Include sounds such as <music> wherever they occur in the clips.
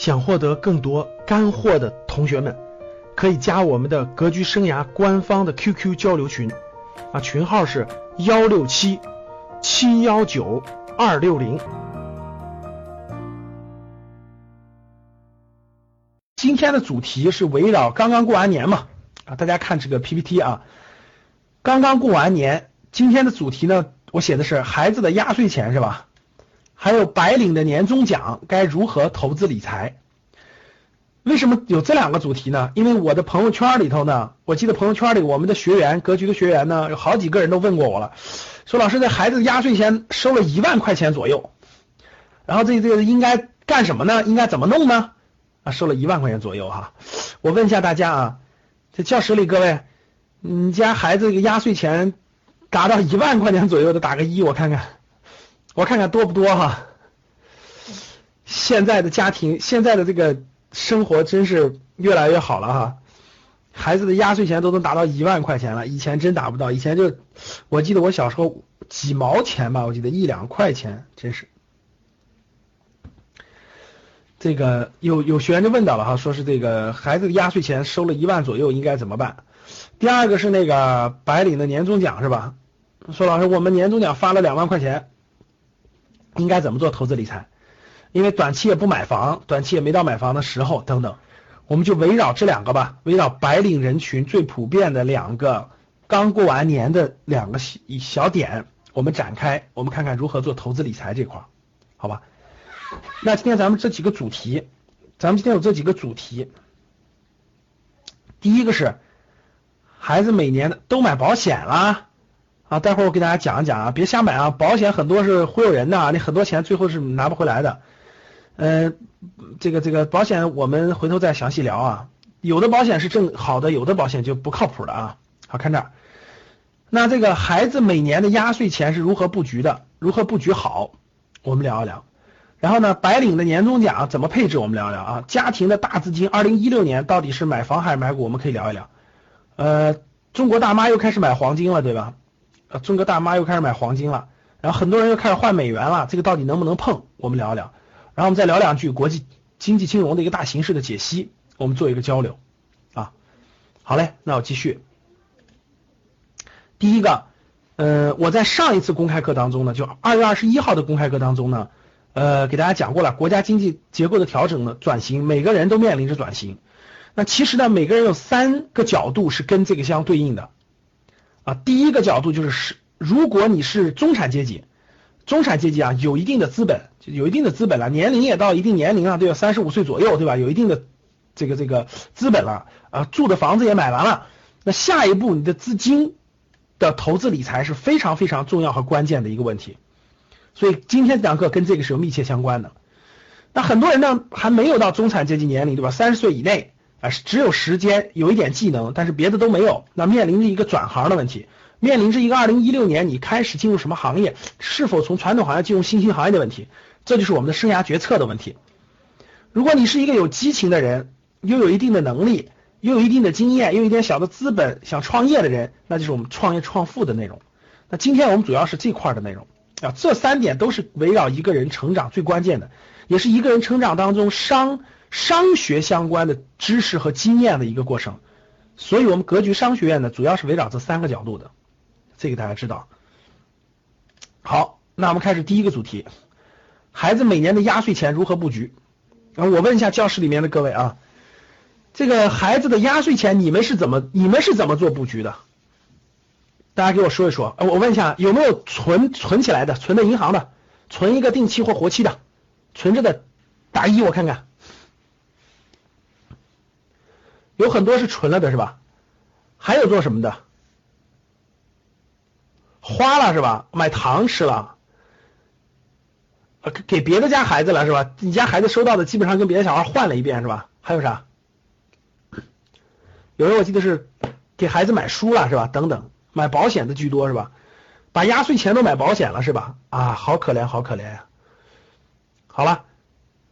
想获得更多干货的同学们，可以加我们的格局生涯官方的 QQ 交流群，啊，群号是幺六七七幺九二六零。今天的主题是围绕刚刚过完年嘛，啊，大家看这个 PPT 啊，刚刚过完年，今天的主题呢，我写的是孩子的压岁钱是吧？还有白领的年终奖该如何投资理财？为什么有这两个主题呢？因为我的朋友圈里头呢，我记得朋友圈里我们的学员，格局的学员呢，有好几个人都问过我了，说老师，这孩子压岁钱收了一万块钱左右，然后这这个应该干什么呢？应该怎么弄呢？啊，收了一万块钱左右哈。我问一下大家啊，这教室里各位，你家孩子这个压岁钱达到一万块钱左右的，打个一，我看看。我看看多不多哈？现在的家庭，现在的这个生活真是越来越好了哈。孩子的压岁钱都能达到一万块钱了，以前真达不到。以前就我记得我小时候几毛钱吧，我记得一两块钱，真是。这个有有学员就问到了哈，说是这个孩子的压岁钱收了一万左右，应该怎么办？第二个是那个白领的年终奖是吧？说老师，我们年终奖发了两万块钱。应该怎么做投资理财？因为短期也不买房，短期也没到买房的时候，等等，我们就围绕这两个吧，围绕白领人群最普遍的两个刚过完年的两个小小点，我们展开，我们看看如何做投资理财这块，好吧？那今天咱们这几个主题，咱们今天有这几个主题，第一个是孩子每年都买保险啦。啊，待会儿我给大家讲一讲啊，别瞎买啊，保险很多是忽悠人的啊，你很多钱最后是拿不回来的。嗯，这个这个保险我们回头再详细聊啊，有的保险是正好的，有的保险就不靠谱的啊。好看这儿，那这个孩子每年的压岁钱是如何布局的？如何布局好？我们聊一聊。然后呢，白领的年终奖怎么配置？我们聊一聊啊。家庭的大资金，二零一六年到底是买房还是买股？我们可以聊一聊。呃，中国大妈又开始买黄金了，对吧？呃，中国大妈又开始买黄金了，然后很多人又开始换美元了，这个到底能不能碰？我们聊一聊，然后我们再聊两句国际经济金融的一个大形势的解析，我们做一个交流啊。好嘞，那我继续。第一个，呃，我在上一次公开课当中呢，就二月二十一号的公开课当中呢，呃，给大家讲过了，国家经济结构的调整呢，转型，每个人都面临着转型。那其实呢，每个人有三个角度是跟这个相对应的。啊，第一个角度就是是，如果你是中产阶级，中产阶级啊，有一定的资本，就有一定的资本了，年龄也到一定年龄了，对吧？三十五岁左右，对吧？有一定的这个这个资本了，啊，住的房子也买完了，那下一步你的资金的投资理财是非常非常重要和关键的一个问题。所以今天这堂课跟这个是有密切相关的。那很多人呢还没有到中产阶级年龄，对吧？三十岁以内。啊，只有时间，有一点技能，但是别的都没有。那面临着一个转行的问题，面临着一个二零一六年你开始进入什么行业，是否从传统行业进入新兴行业的问题，这就是我们的生涯决策的问题。如果你是一个有激情的人，又有一定的能力，又有一定的经验，又有一点小的资本，想创业的人，那就是我们创业创富的内容。那今天我们主要是这块的内容啊，这三点都是围绕一个人成长最关键的，也是一个人成长当中商。商学相关的知识和经验的一个过程，所以我们格局商学院呢，主要是围绕这三个角度的，这个大家知道。好，那我们开始第一个主题，孩子每年的压岁钱如何布局？啊我问一下教室里面的各位啊，这个孩子的压岁钱你们是怎么你们是怎么做布局的？大家给我说一说。我问一下，有没有存存起来的，存的银行的，存一个定期或活期的，存着的，打一我看看。有很多是存了的，是吧？还有做什么的？花了是吧？买糖吃了，给别的家孩子了是吧？你家孩子收到的基本上跟别的小孩换了一遍是吧？还有啥？有人我记得是给孩子买书了是吧？等等，买保险的居多是吧？把压岁钱都买保险了是吧？啊，好可怜，好可怜呀！好了，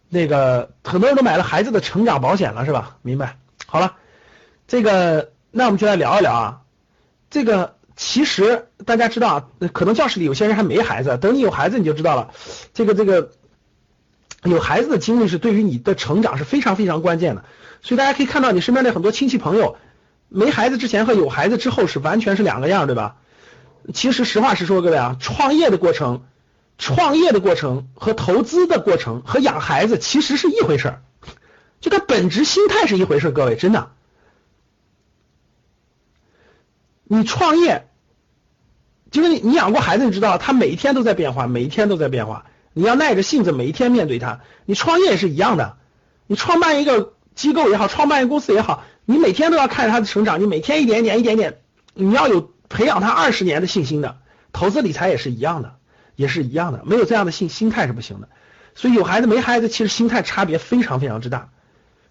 那个很多人都买了孩子的成长保险了是吧？明白？好了，这个那我们就来聊一聊啊。这个其实大家知道啊，可能教室里有些人还没孩子，等你有孩子你就知道了。这个这个有孩子的经历是对于你的成长是非常非常关键的。所以大家可以看到你身边的很多亲戚朋友，没孩子之前和有孩子之后是完全是两个样，对吧？其实实话实说，各位啊，创业的过程、创业的过程和投资的过程和养孩子其实是一回事儿，就它本质心态是一回事，各位真的。你创业，就是你你养过孩子，你知道他每一天都在变化，每一天都在变化。你要耐着性子，每一天面对他。你创业也是一样的，你创办一个机构也好，创办一个公司也好，你每天都要看着他的成长，你每天一点点一点点，你要有培养他二十年的信心的。投资理财也是一样的，也是一样的，没有这样的心心态是不行的。所以有孩子没孩子，其实心态差别非常非常之大。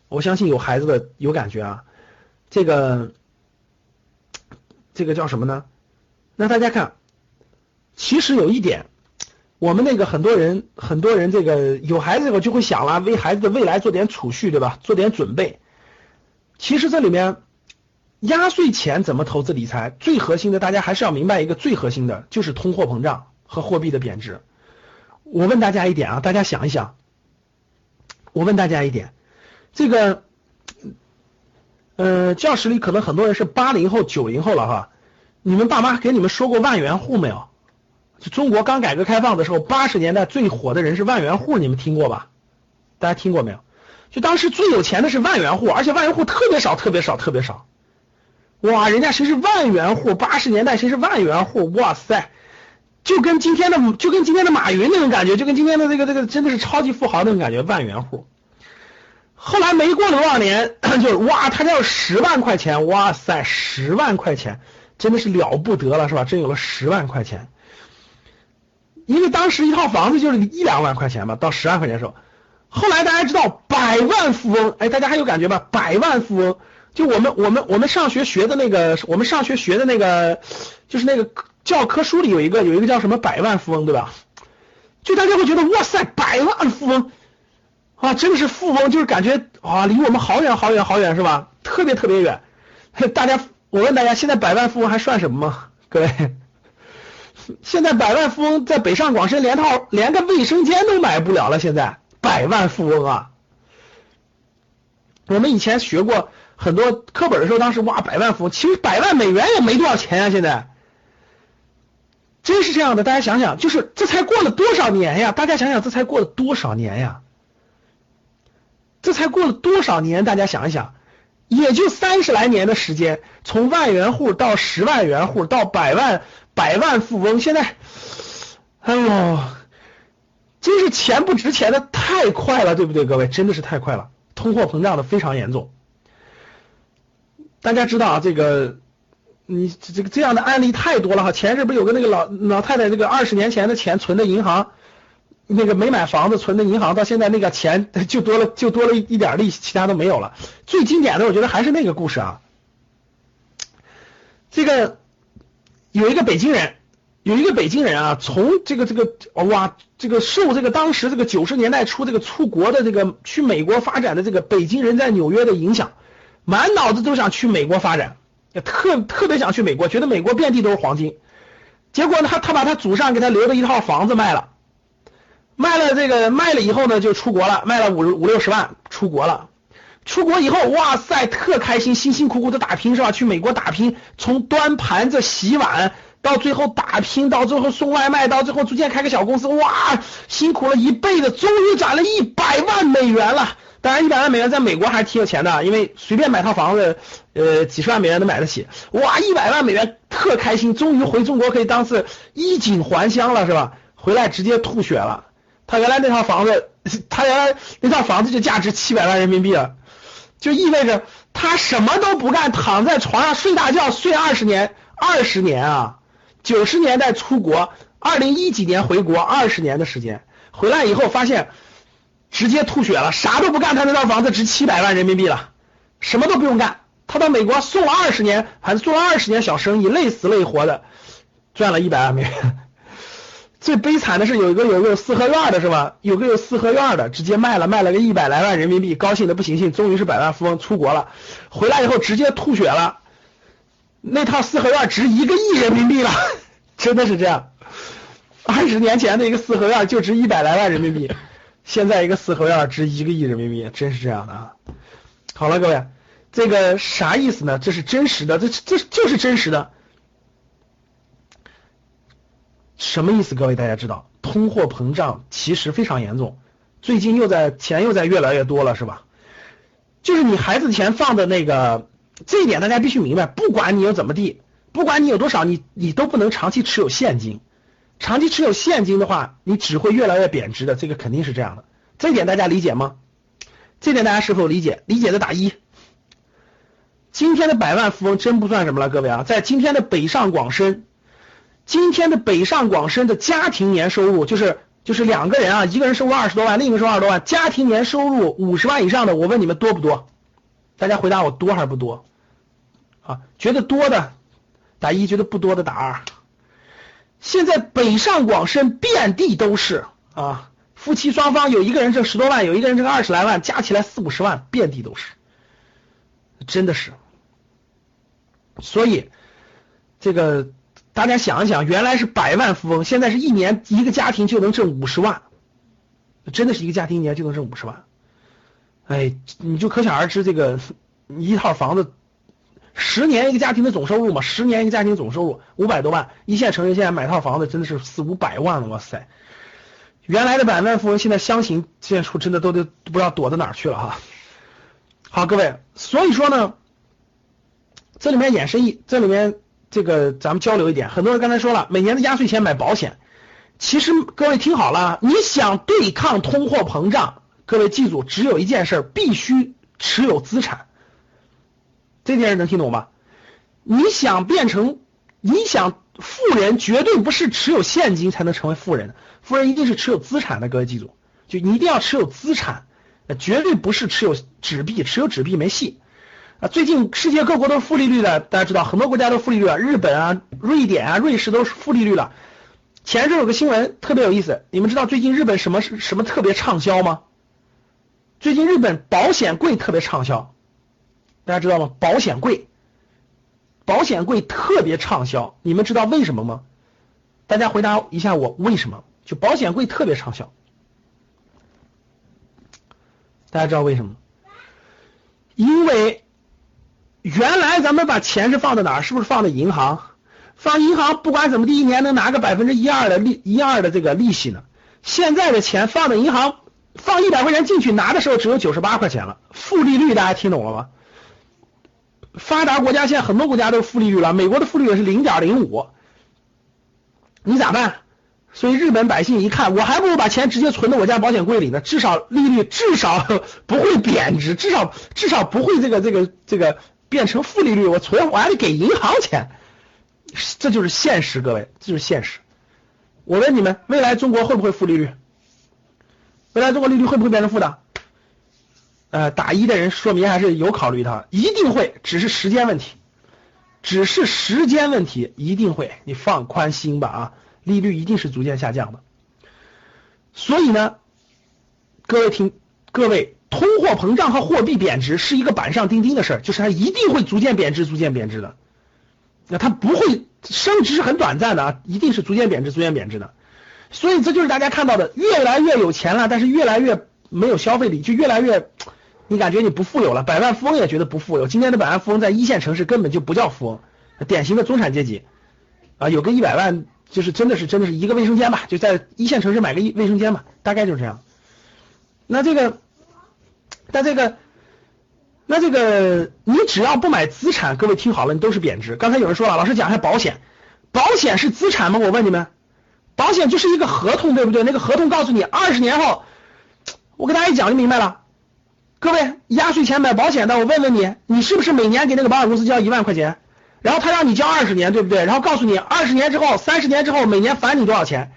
我相信有孩子的有感觉啊，这个。这个叫什么呢？那大家看，其实有一点，我们那个很多人，很多人这个有孩子以后就会想了，为孩子的未来做点储蓄，对吧？做点准备。其实这里面压岁钱怎么投资理财，最核心的，大家还是要明白一个最核心的，就是通货膨胀和货币的贬值。我问大家一点啊，大家想一想，我问大家一点，这个。呃，教室里可能很多人是八零后、九零后了哈。你们爸妈给你们说过万元户没有？就中国刚改革开放的时候，八十年代最火的人是万元户，你们听过吧？大家听过没有？就当时最有钱的是万元户，而且万元户特别少、特别少、特别少。哇，人家谁是万元户？八十年代谁是万元户？哇塞，就跟今天的就跟今天的马云那种感觉，就跟今天的这个这个真的是超级富豪那种感觉，万元户。后来没过多少年，<clears throat> 就是哇，他家有十万块钱，哇塞，十万块钱真的是了不得了，是吧？真有了十万块钱，因为当时一套房子就是一两万块钱嘛，到十万块钱的时候，后来大家知道百万富翁，哎，大家还有感觉吗？百万富翁，就我们我们我们上学学的那个，我们上学学的那个，就是那个教科书里有一个有一个叫什么百万富翁，对吧？就大家会觉得哇塞，百万富翁。啊，真的是富翁，就是感觉啊，离我们好远好远好远，是吧？特别特别远。<laughs> 大家，我问大家，现在百万富翁还算什么吗？各位，现在百万富翁在北上广深连套连个卫生间都买不了了。现在百万富翁啊，我们以前学过很多课本的时候，当时哇，百万富翁，其实百万美元也没多少钱啊。现在真是这样的，大家想想，就是这才过了多少年呀？大家想想，这才过了多少年呀？这才过了多少年？大家想一想，也就三十来年的时间，从万元户到十万元户到百万百万富翁，现在，哎呦，真是钱不值钱的太快了，对不对？各位，真的是太快了，通货膨胀的非常严重。大家知道啊，这个你这个这样的案例太多了哈。前阵不是有个那个老老太太，这个二十年前的钱存的银行。那个没买房子存的银行，到现在那个钱就多了，就多了一点利息，其他都没有了。最经典的，我觉得还是那个故事啊。这个有一个北京人，有一个北京人啊，从这个这个哇，这个受这个当时这个九十年代初这个出国的这个去美国发展的这个北京人在纽约的影响，满脑子都想去美国发展，特特别想去美国，觉得美国遍地都是黄金。结果呢，他他把他祖上给他留的一套房子卖了。卖了这个卖了以后呢，就出国了，卖了五五六十万，出国了。出国以后，哇塞，特开心，辛辛苦苦的打拼是吧？去美国打拼，从端盘子、洗碗，到最后打拼，到最后送外卖，到最后逐渐开个小公司，哇，辛苦了一辈子，终于攒了一百万美元了。当然，一百万美元在美国还是挺有钱的，因为随便买套房子，呃，几十万美元都买得起。哇，一百万美元，特开心，终于回中国可以当是衣锦还乡了，是吧？回来直接吐血了。他原来那套房子，<laughs> 他原来那套房子就价值七百万人民币了，就意味着他什么都不干，躺在床上睡大觉，睡二十年，二十年啊！九十年代出国，二零一几年回国，二十年的时间，回来以后发现直接吐血了，啥都不干，他那套房子值七百万人民币了，什么都不用干，他到美国送二十年，还是做二十年小生意，累死累活的赚了一百万美元。最悲惨的是有一个有个四合院的是吧？有个有四合院的，直接卖了卖了个一百来万人民币，高兴的不行行，终于是百万富翁出国了，回来以后直接吐血了，那套四合院值一个亿人民币了，真的是这样，二十年前的一个四合院就值一百来万人民币，现在一个四合院值一个亿人民币，真是这样的啊！好了，各位，这个啥意思呢？这是真实的，这这就是真实的。什么意思？各位大家知道，通货膨胀其实非常严重，最近又在钱又在越来越多了，是吧？就是你孩子钱放的那个，这一点大家必须明白，不管你有怎么地，不管你有多少，你你都不能长期持有现金。长期持有现金的话，你只会越来越贬值的，这个肯定是这样的。这一点大家理解吗？这点大家是否理解？理解的打一。今天的百万富翁真不算什么了，各位啊，在今天的北上广深。今天的北上广深的家庭年收入就是就是两个人啊，一个人收入二十多万，另一个收入二十多万，家庭年收入五十万以上的，我问你们多不多？大家回答我多还是不多？啊，觉得多的打一，觉得不多的打二。现在北上广深遍地都是啊，夫妻双方有一个人挣十多万，有一个人挣二十来万，加起来四五十万，遍地都是，真的是。所以这个。大家想一想，原来是百万富翁，现在是一年一个家庭就能挣五十万，真的是一个家庭一年就能挣五十万，哎，你就可想而知这个一套房子十年一个家庭的总收入嘛，十年一个家庭总收入五百多万，一线城市现在买套房子真的是四五百万了，哇塞！原来的百万富翁现在相形见绌，真的都得不知道躲到哪儿去了哈。好，各位，所以说呢，这里面衍生一，这里面。这个咱们交流一点，很多人刚才说了，每年的压岁钱买保险，其实各位听好了，你想对抗通货膨胀，各位记住，只有一件事，必须持有资产。这件事能听懂吗？你想变成，你想富人，绝对不是持有现金才能成为富人，富人一定是持有资产的。各位记住，就你一定要持有资产，绝对不是持有纸币，持有纸币没戏。啊，最近世界各国都是负利率的，大家知道，很多国家都负利率了，日本啊、瑞典啊、瑞士都是负利率了。前阵有个新闻特别有意思，你们知道最近日本什么什么特别畅销吗？最近日本保险柜特别畅销，大家知道吗？保险柜，保险柜特别畅销，你们知道为什么吗？大家回答一下我，为什么？就保险柜特别畅销，大家知道为什么？因为。原来咱们把钱是放在哪儿？是不是放在银行？放银行不管怎么地，一年能拿个百分之一二的利一二的这个利息呢？现在的钱放在银行，放一百块钱进去拿的时候只有九十八块钱了，负利率大家听懂了吗？发达国家现在很多国家都负利率了，美国的负利率是零点零五，你咋办？所以日本百姓一看，我还不如把钱直接存到我家保险柜里呢，至少利率至少不会贬值，至少至少不会这个这个这个。变成负利率，我存我还得给银行钱，这就是现实，各位，这就是现实。我问你们，未来中国会不会负利率？未来中国利率会不会变成负的？呃，打一的人说明还是有考虑的，一定会，只是时间问题，只是时间问题，一定会，你放宽心吧啊，利率一定是逐渐下降的。所以呢，各位听，各位。通货膨胀和货币贬值是一个板上钉钉的事儿，就是它一定会逐渐贬值，逐渐贬值的。那它不会升值是很短暂的啊，一定是逐渐贬值，逐渐贬值的。所以这就是大家看到的，越来越有钱了，但是越来越没有消费力，就越来越你感觉你不富有了。百万富翁也觉得不富有。今天的百万富翁在一线城市根本就不叫富翁，典型的中产阶级啊，有个一百万就是真的是真的是一个卫生间吧，就在一线城市买个一卫生间吧，大概就是这样。那这个。那这个，那这个，你只要不买资产，各位听好了，你都是贬值。刚才有人说了，老师讲一下保险，保险是资产吗？我问你们，保险就是一个合同，对不对？那个合同告诉你，二十年后，我给大家一讲就明白了。各位，压岁钱买保险的，我问问你，你是不是每年给那个保险公司交一万块钱？然后他让你交二十年，对不对？然后告诉你，二十年之后、三十年之后，每年返你多少钱？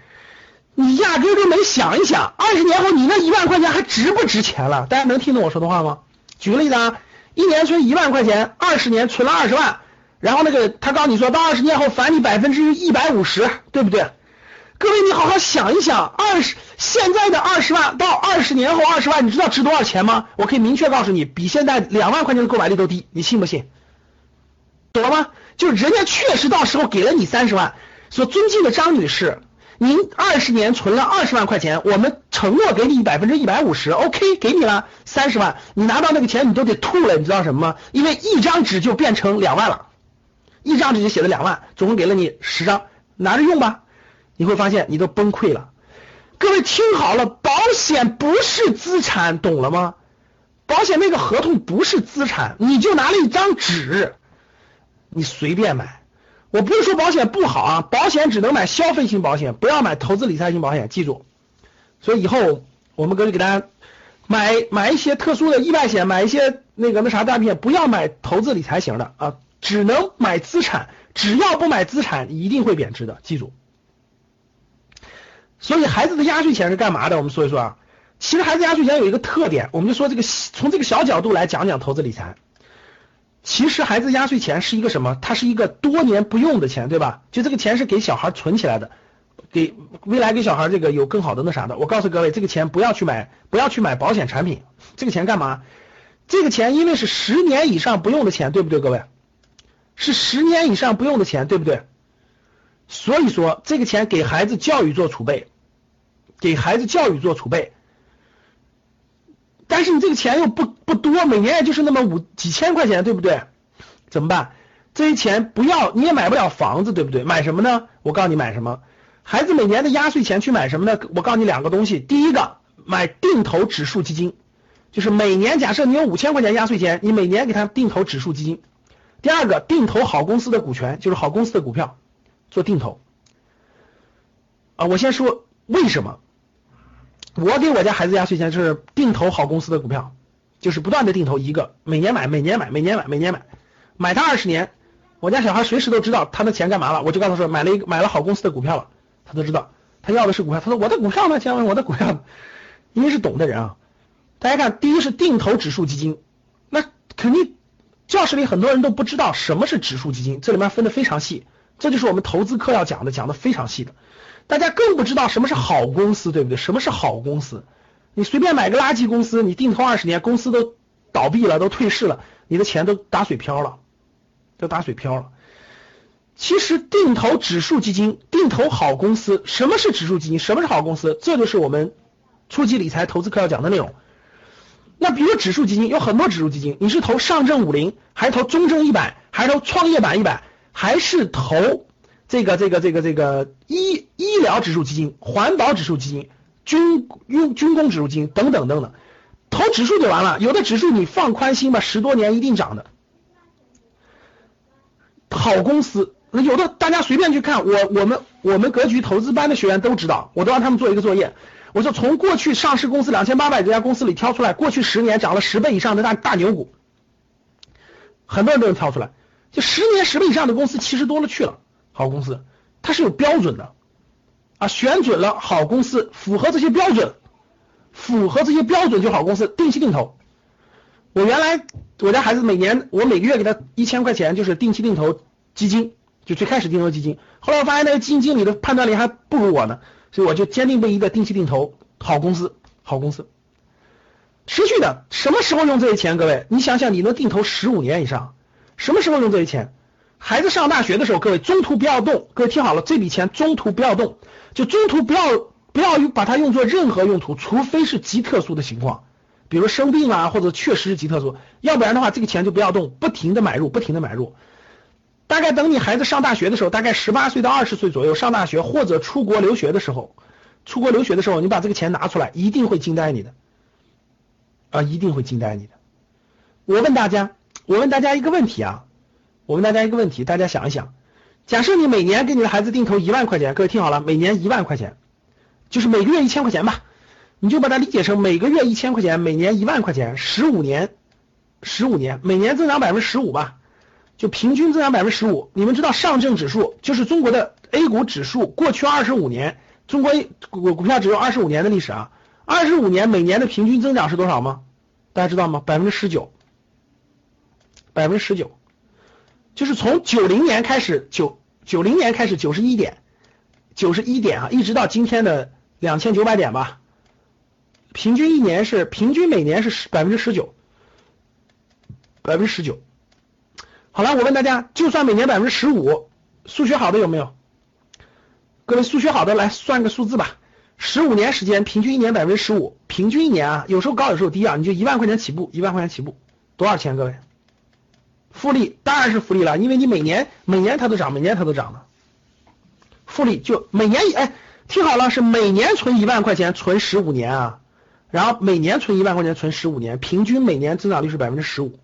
你压根都没想一想，二十年后你那一万块钱还值不值钱了？大家能听懂我说的话吗？举个例子啊，一年存一万块钱，二十年存了二十万，然后那个他告诉你说到二十年后返你百分之一百五十，对不对？各位你好好想一想，二十现在的二十万到二十年后二十万，你知道值多少钱吗？我可以明确告诉你，比现在两万块钱的购买力都低，你信不信？懂了吗？就是人家确实到时候给了你三十万，说尊敬的张女士。您二十年存了二十万块钱，我们承诺给你百分之一百五十，OK，给你了三十万，你拿到那个钱你都得吐了，你知道什么吗？因为一张纸就变成两万了，一张纸就写了两万，总共给了你十张，拿着用吧，你会发现你都崩溃了。各位听好了，保险不是资产，懂了吗？保险那个合同不是资产，你就拿了一张纸，你随便买。我不是说保险不好啊，保险只能买消费型保险，不要买投资理财型保险，记住。所以以后我们各位给大家买买一些特殊的意外险，买一些那个那啥大片，不要买投资理财型的啊，只能买资产，只要不买资产，一定会贬值的，记住。所以孩子的压岁钱是干嘛的？我们说一说啊。其实孩子压岁钱有一个特点，我们就说这个从这个小角度来讲讲投资理财。其实孩子压岁钱是一个什么？它是一个多年不用的钱，对吧？就这个钱是给小孩存起来的，给未来给小孩这个有更好的那啥的。我告诉各位，这个钱不要去买，不要去买保险产品。这个钱干嘛？这个钱因为是十年以上不用的钱，对不对？各位，是十年以上不用的钱，对不对？所以说，这个钱给孩子教育做储备，给孩子教育做储备。但是你这个钱又不不多，每年也就是那么五几千块钱，对不对？怎么办？这些钱不要，你也买不了房子，对不对？买什么呢？我告诉你买什么？孩子每年的压岁钱去买什么呢？我告诉你两个东西。第一个，买定投指数基金，就是每年假设你有五千块钱压岁钱，你每年给他定投指数基金。第二个，定投好公司的股权，就是好公司的股票做定投。啊，我先说为什么。我给我家孩子压岁钱就是定投好公司的股票，就是不断的定投一个，每年买，每年买，每年买，每年买，买它二十年。我家小孩随时都知道他的钱干嘛了，我就告诉他说买了一个买了好公司的股票了，他都知道，他要的是股票。他说我的股票呢？先问我的股票，因为是懂的人啊。大家看，第一是定投指数基金，那肯定教室里很多人都不知道什么是指数基金，这里面分的非常细，这就是我们投资课要讲的，讲的非常细的。大家更不知道什么是好公司，对不对？什么是好公司？你随便买个垃圾公司，你定投二十年，公司都倒闭了，都退市了，你的钱都打水漂了，都打水漂了。其实定投指数基金，定投好公司，什么是指数基金？什么是好公司？这就是我们初级理财投资课要讲的内容。那比如指数基金有很多指数基金，你是投上证五零，还是投中证一百，还是投创业板一百，还是投？这个这个这个这个医医疗指数基金、环保指数基金、军用军工指数基金等等等等，投指数就完了。有的指数你放宽心吧，十多年一定涨的。好公司，有的大家随便去看，我我们我们格局投资班的学员都知道，我都让他们做一个作业，我说从过去上市公司两千八百多家公司里挑出来，过去十年涨了十倍以上的大大牛股，很多人都能挑出来，就十年十倍以上的公司其实多了去了。好公司，它是有标准的啊，选准了好公司，符合这些标准，符合这些标准就好公司，定期定投。我原来我家孩子每年我每个月给他一千块钱，就是定期定投基金，就最开始定投基金。后来我发现那个基金经理的判断力还不如我呢，所以我就坚定不移的定期定投好公司，好公司，持续的。什么时候用这些钱？各位，你想想，你能定投十五年以上，什么时候用这些钱？孩子上大学的时候，各位中途不要动。各位听好了，这笔钱中途不要动，就中途不要不要把它用作任何用途，除非是极特殊的情况，比如生病啊，或者确实是极特殊，要不然的话，这个钱就不要动，不停的买入，不停的买入。大概等你孩子上大学的时候，大概十八岁到二十岁左右上大学或者出国留学的时候，出国留学的时候，你把这个钱拿出来，一定会惊呆你的啊，一定会惊呆你的。我问大家，我问大家一个问题啊。我问大家一个问题，大家想一想，假设你每年给你的孩子定投一万块钱，各位听好了，每年一万块钱，就是每个月一千块钱吧，你就把它理解成每个月一千块钱，每年一万块钱，十五年，十五年，每年增长百分之十五吧，就平均增长百分之十五。你们知道上证指数就是中国的 A 股指数，过去二十五年，中国股股票只有二十五年的历史啊，二十五年每年的平均增长是多少吗？大家知道吗？百分之十九，百分之十九。就是从九零年开始，九九零年开始九十一点，九十一点啊，一直到今天的两千九百点吧，平均一年是平均每年是十百分之十九，百分之十九。好了，我问大家，就算每年百分之十五，数学好的有没有？各位数学好的来算个数字吧，十五年时间，平均一年百分之十五，平均一年啊，有时候高有时候低啊，你就一万块钱起步，一万块钱起步，多少钱？各位，复利当然是复利了，因为你每年每年它都涨，每年它都涨的，复利就每年哎，听好了，是每年存一万块钱，存十五年啊，然后每年存一万块钱，存十五年，平均每年增长率是百分之十五，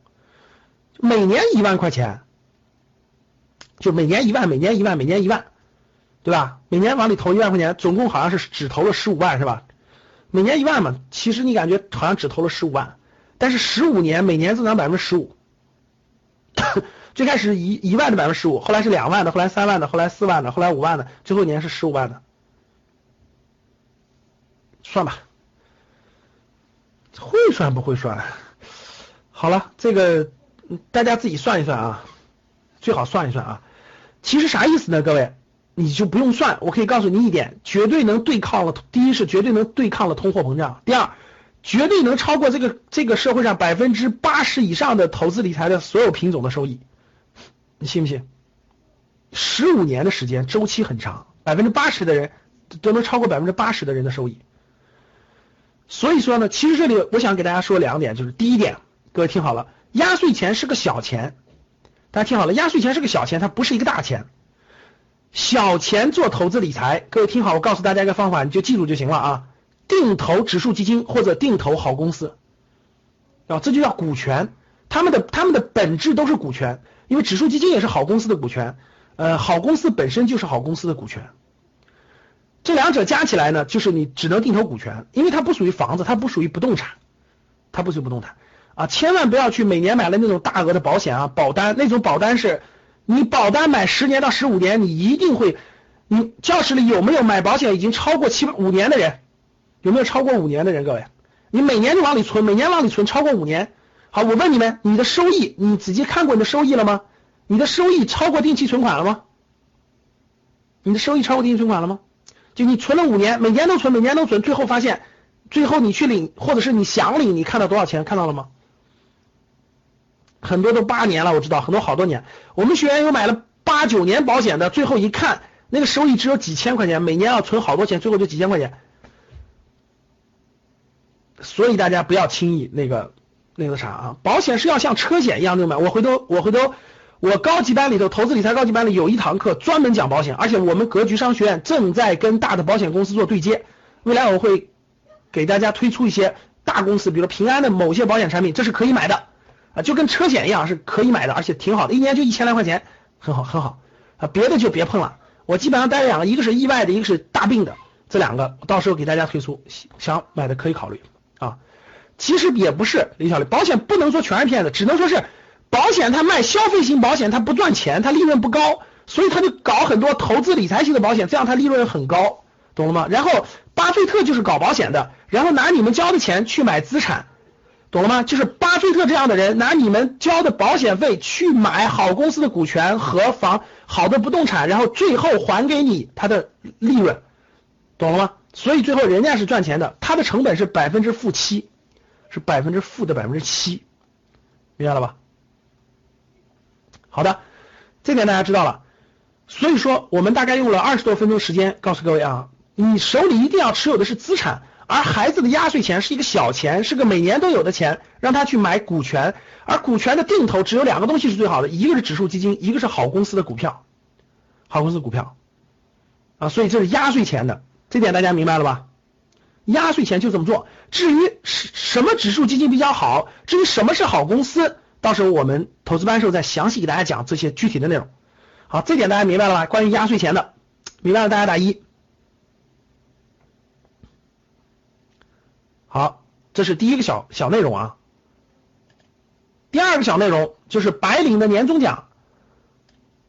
每年一万块钱，就每年一万，每年一万，每年一万。对吧？每年往里投一万块钱，总共好像是只投了十五万，是吧？每年一万嘛，其实你感觉好像只投了十五万，但是十五年每年增长百分之十五，<coughs> 最开始一一万的百分之十五，后来是两万的，后来三万的，后来四万的，后来五万的，最后一年是十五万的，算吧，会算不会算？好了，这个大家自己算一算啊，最好算一算啊。其实啥意思呢，各位？你就不用算，我可以告诉你一点，绝对能对抗了。第一是绝对能对抗了通货膨胀，第二绝对能超过这个这个社会上百分之八十以上的投资理财的所有品种的收益，你信不信？十五年的时间周期很长，百分之八十的人都能超过百分之八十的人的收益。所以说呢，其实这里我想给大家说两点，就是第一点，各位听好了，压岁钱是个小钱，大家听好了，压岁钱是个小钱，它不是一个大钱。小钱做投资理财，各位听好，我告诉大家一个方法，你就记住就行了啊。定投指数基金或者定投好公司，啊，这就叫股权，他们的他们的本质都是股权，因为指数基金也是好公司的股权，呃，好公司本身就是好公司的股权，这两者加起来呢，就是你只能定投股权，因为它不属于房子，它不属于不动产，它不属于不动产啊，千万不要去每年买了那种大额的保险啊，保单那种保单是。你保单买十年到十五年，你一定会。你教室里有没有买保险已经超过七五年的人？有没有超过五年的人？各位，你每年就往里存，每年往里存超过五年。好，我问你们，你的收益，你仔细看过你的收益了吗？你的收益超过定期存款了吗？你的收益超过定期存款了吗？就你存了五年，每年都存，每年都存，最后发现，最后你去领，或者是你想领，你看到多少钱？看到了吗？很多都八年了，我知道很多好多年。我们学员有买了八九年保险的，最后一看那个收益只有几千块钱，每年要存好多钱，最后就几千块钱。所以大家不要轻易那个那个啥啊，保险是要像车险一样的买。我回头我回头我高级班里头投资理财高级班里有一堂课专门讲保险，而且我们格局商学院正在跟大的保险公司做对接，未来我会给大家推出一些大公司，比如平安的某些保险产品，这是可以买的。啊，就跟车险一样是可以买的，而且挺好的，一年就一千来块钱，很好很好啊。别的就别碰了。我基本上带两个，一个是意外的，一个是大病的，这两个到时候给大家推出，想买的可以考虑。其实也不是李小丽，保险不能说全是骗子，只能说是保险它卖消费型保险它不赚钱，它利润不高，所以他就搞很多投资理财型的保险，这样它利润很高，懂了吗？然后巴菲特就是搞保险的，然后拿你们交的钱去买资产。懂了吗？就是巴菲特这样的人拿你们交的保险费去买好公司的股权和房好的不动产，然后最后还给你他的利润，懂了吗？所以最后人家是赚钱的，他的成本是百分之负七，是百分之负的百分之七，明白了吧？好的，这点大家知道了。所以说我们大概用了二十多分钟时间告诉各位啊，你手里一定要持有的是资产。而孩子的压岁钱是一个小钱，是个每年都有的钱，让他去买股权。而股权的定投只有两个东西是最好的，一个是指数基金，一个是好公司的股票，好公司股票啊。所以这是压岁钱的，这点大家明白了吧？压岁钱就这么做。至于什什么指数基金比较好，至于什么是好公司，到时候我们投资班时候再详细给大家讲这些具体的内容。好，这点大家明白了吧？关于压岁钱的，明白了，大家打一。好，这是第一个小小内容啊。第二个小内容就是白领的年终奖。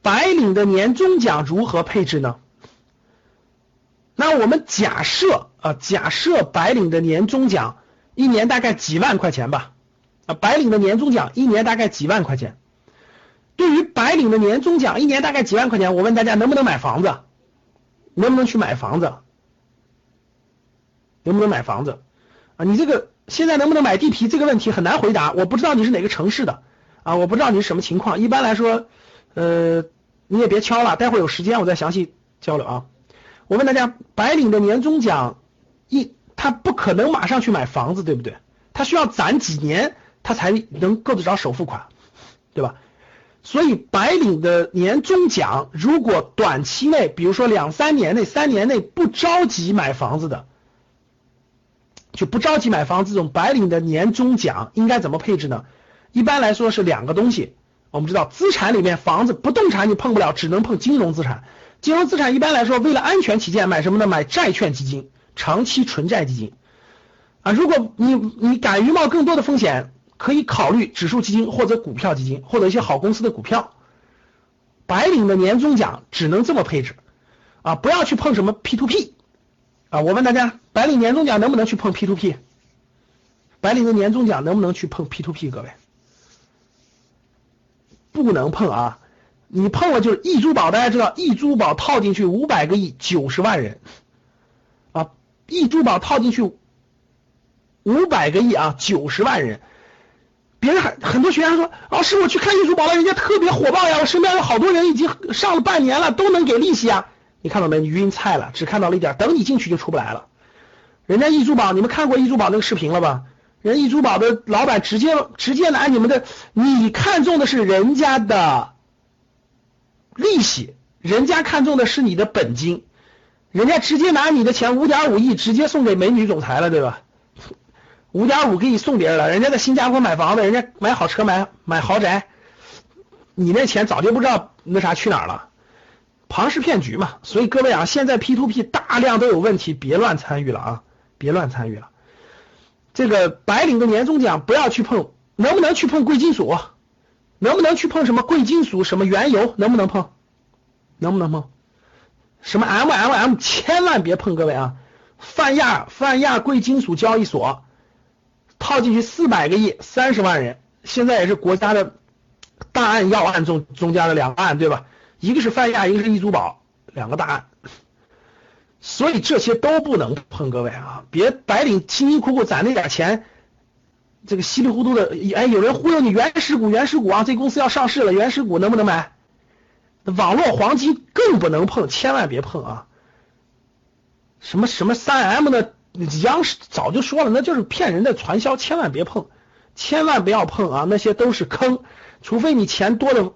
白领的年终奖如何配置呢？那我们假设啊，假设白领的年终奖一年大概几万块钱吧。啊，白领的年终奖一年大概几万块钱。对于白领的年终奖一年大概几万块钱，我问大家能不能买房子？能不能去买房子？能不能买房子？啊，你这个现在能不能买地皮这个问题很难回答，我不知道你是哪个城市的啊，我不知道你是什么情况。一般来说，呃，你也别敲了，待会儿有时间我再详细交流啊。我问大家，白领的年终奖一，他不可能马上去买房子，对不对？他需要攒几年，他才能够得着首付款，对吧？所以白领的年终奖，如果短期内，比如说两三年内、三年内不着急买房子的，就不着急买房子，这种白领的年终奖应该怎么配置呢？一般来说是两个东西。我们知道，资产里面房子、不动产你碰不了，只能碰金融资产。金融资产一般来说，为了安全起见，买什么呢？买债券基金、长期纯债基金啊。如果你你敢于冒更多的风险。可以考虑指数基金或者股票基金，或者一些好公司的股票。白领的年终奖只能这么配置啊，不要去碰什么 P to P 啊。我问大家，白领年终奖能不能去碰 P to P？白领的年终奖能不能去碰 P to P？各位，不能碰啊！你碰了就是易珠宝，大家知道易珠宝套进去五百个亿，九十万人易珠宝套进去五百个亿啊，九十万人。别人很很多学员说，老师，我去看易珠宝了，人家特别火爆呀，我身边有好多人已经上了半年了，都能给利息啊。你看到没？你晕菜了，只看到了一点，等你进去就出不来了。人家易珠宝，你们看过易珠宝那个视频了吧？人易珠宝的老板直接直接拿你们的，你看中的是人家的利息，人家看中的是你的本金，人家直接拿你的钱五点五亿直接送给美女总裁了，对吧？五点五给你送别人了，人家在新加坡买房子，人家买好车买买豪宅，你那钱早就不知道那啥去哪了，庞氏骗局嘛。所以各位啊，现在 P to P 大量都有问题，别乱参与了啊，别乱参与了。这个白领的年终奖不要去碰，能不能去碰贵金属？能不能去碰什么贵金属？什么原油？能不能碰？能不能碰？什么 M M M？千万别碰，各位啊！泛亚泛亚贵金属交易所。套进去四百个亿，三十万人，现在也是国家的大案要案中中间的两个案，对吧？一个是泛亚，一个是易珠宝，两个大案，所以这些都不能碰，各位啊，别白领辛辛苦苦攒那点钱，这个稀里糊涂的，哎，有人忽悠你原始股，原始股啊，这公司要上市了，原始股能不能买？网络黄金更不能碰，千万别碰啊！什么什么三 M 的。央视早就说了，那就是骗人的传销，千万别碰，千万不要碰啊！那些都是坑，除非你钱多的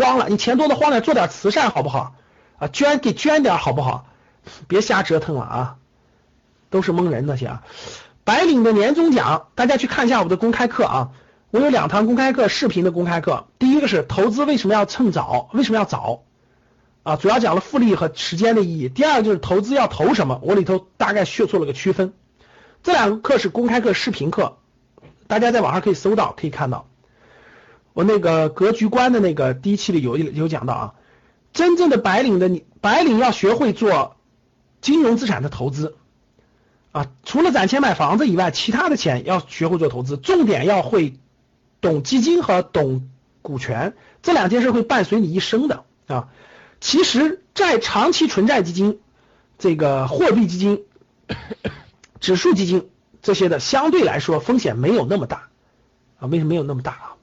慌了，你钱多的慌了，做点慈善好不好？啊，捐给捐点好不好？别瞎折腾了啊！都是蒙人那些啊！白领的年终奖，大家去看一下我的公开课啊！我有两堂公开课，视频的公开课，第一个是投资为什么要趁早，为什么要早？啊，主要讲了复利和时间的意义。第二个就是投资要投什么，我里头大概去做了个区分。这两个课是公开课、视频课，大家在网上可以搜到，可以看到。我那个格局观的那个第一期里有有讲到啊，真正的白领的你，白领要学会做金融资产的投资啊，除了攒钱买房子以外，其他的钱要学会做投资，重点要会懂基金和懂股权，这两件事会伴随你一生的啊。其实债长期纯债基金、这个货币基金、<coughs> 指数基金这些的，相对来说风险没有那么大啊。为什么没有那么大啊？